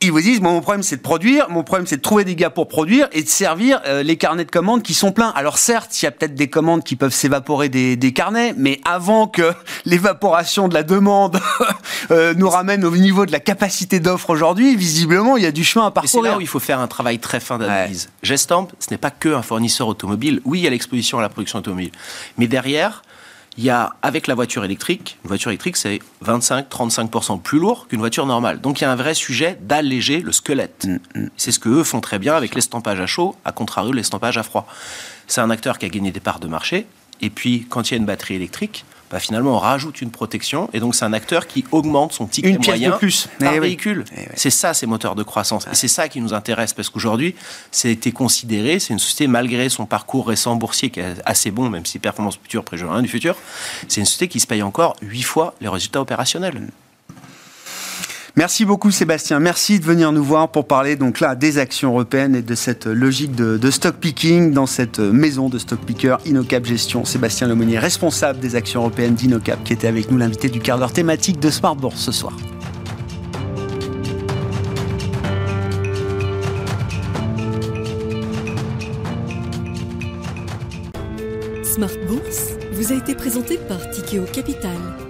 Speaker 1: ils vous disent, moi, mon problème, c'est de produire, mon problème, c'est de trouver des gars pour produire et de servir euh, les carnets de commandes qui sont pleins. Alors certes, il y a peut-être des commandes qui peuvent s'évaporer des, des carnets, mais avant que l'évaporation de la demande euh, nous ramène au niveau de la capacité d'offre aujourd'hui, visiblement, il y a du chemin à
Speaker 6: Et c'est
Speaker 1: parcourir.
Speaker 6: là où il faut faire un travail très fin d'analyse. Gestamp, ce n'est pas que un fournisseur automobile. Oui, il y a l'exposition à la production automobile. Mais derrière, il y a, avec la voiture électrique, une voiture électrique, c'est 25-35% plus lourd qu'une voiture normale. Donc il y a un vrai sujet d'alléger le squelette. C'est ce que eux font très bien avec l'estampage à chaud, à contrario de l'estampage à froid. C'est un acteur qui a gagné des parts de marché. Et puis, quand il y a une batterie électrique, bah, finalement, on rajoute une protection. Et donc, c'est un acteur qui augmente son ticket
Speaker 1: Une
Speaker 6: moyen
Speaker 1: de plus.
Speaker 6: par
Speaker 1: Eh oui.
Speaker 6: véhicule.
Speaker 1: Eh oui.
Speaker 6: C'est ça, ces moteurs de croissance. Et c'est ça qui nous intéresse, parce qu'aujourd'hui, a été considéré, c'est une société, malgré son parcours récent boursier qui est assez bon, même si performance future préjure rien du futur, c'est une société qui se paye encore 8 fois les résultats opérationnels.
Speaker 1: Merci beaucoup Sébastien. Merci de venir nous voir pour parler donc là des actions européennes et de cette logique de, stock picking dans cette maison de stock picker Inocap Gestion. Sébastien Lemonnier, responsable des actions européennes d'Inocap, qui était avec nous l'invité du quart d'heure thématique de Smart Bourse ce soir.
Speaker 7: Smart Bourse vous a été présenté par Tikeo Capital.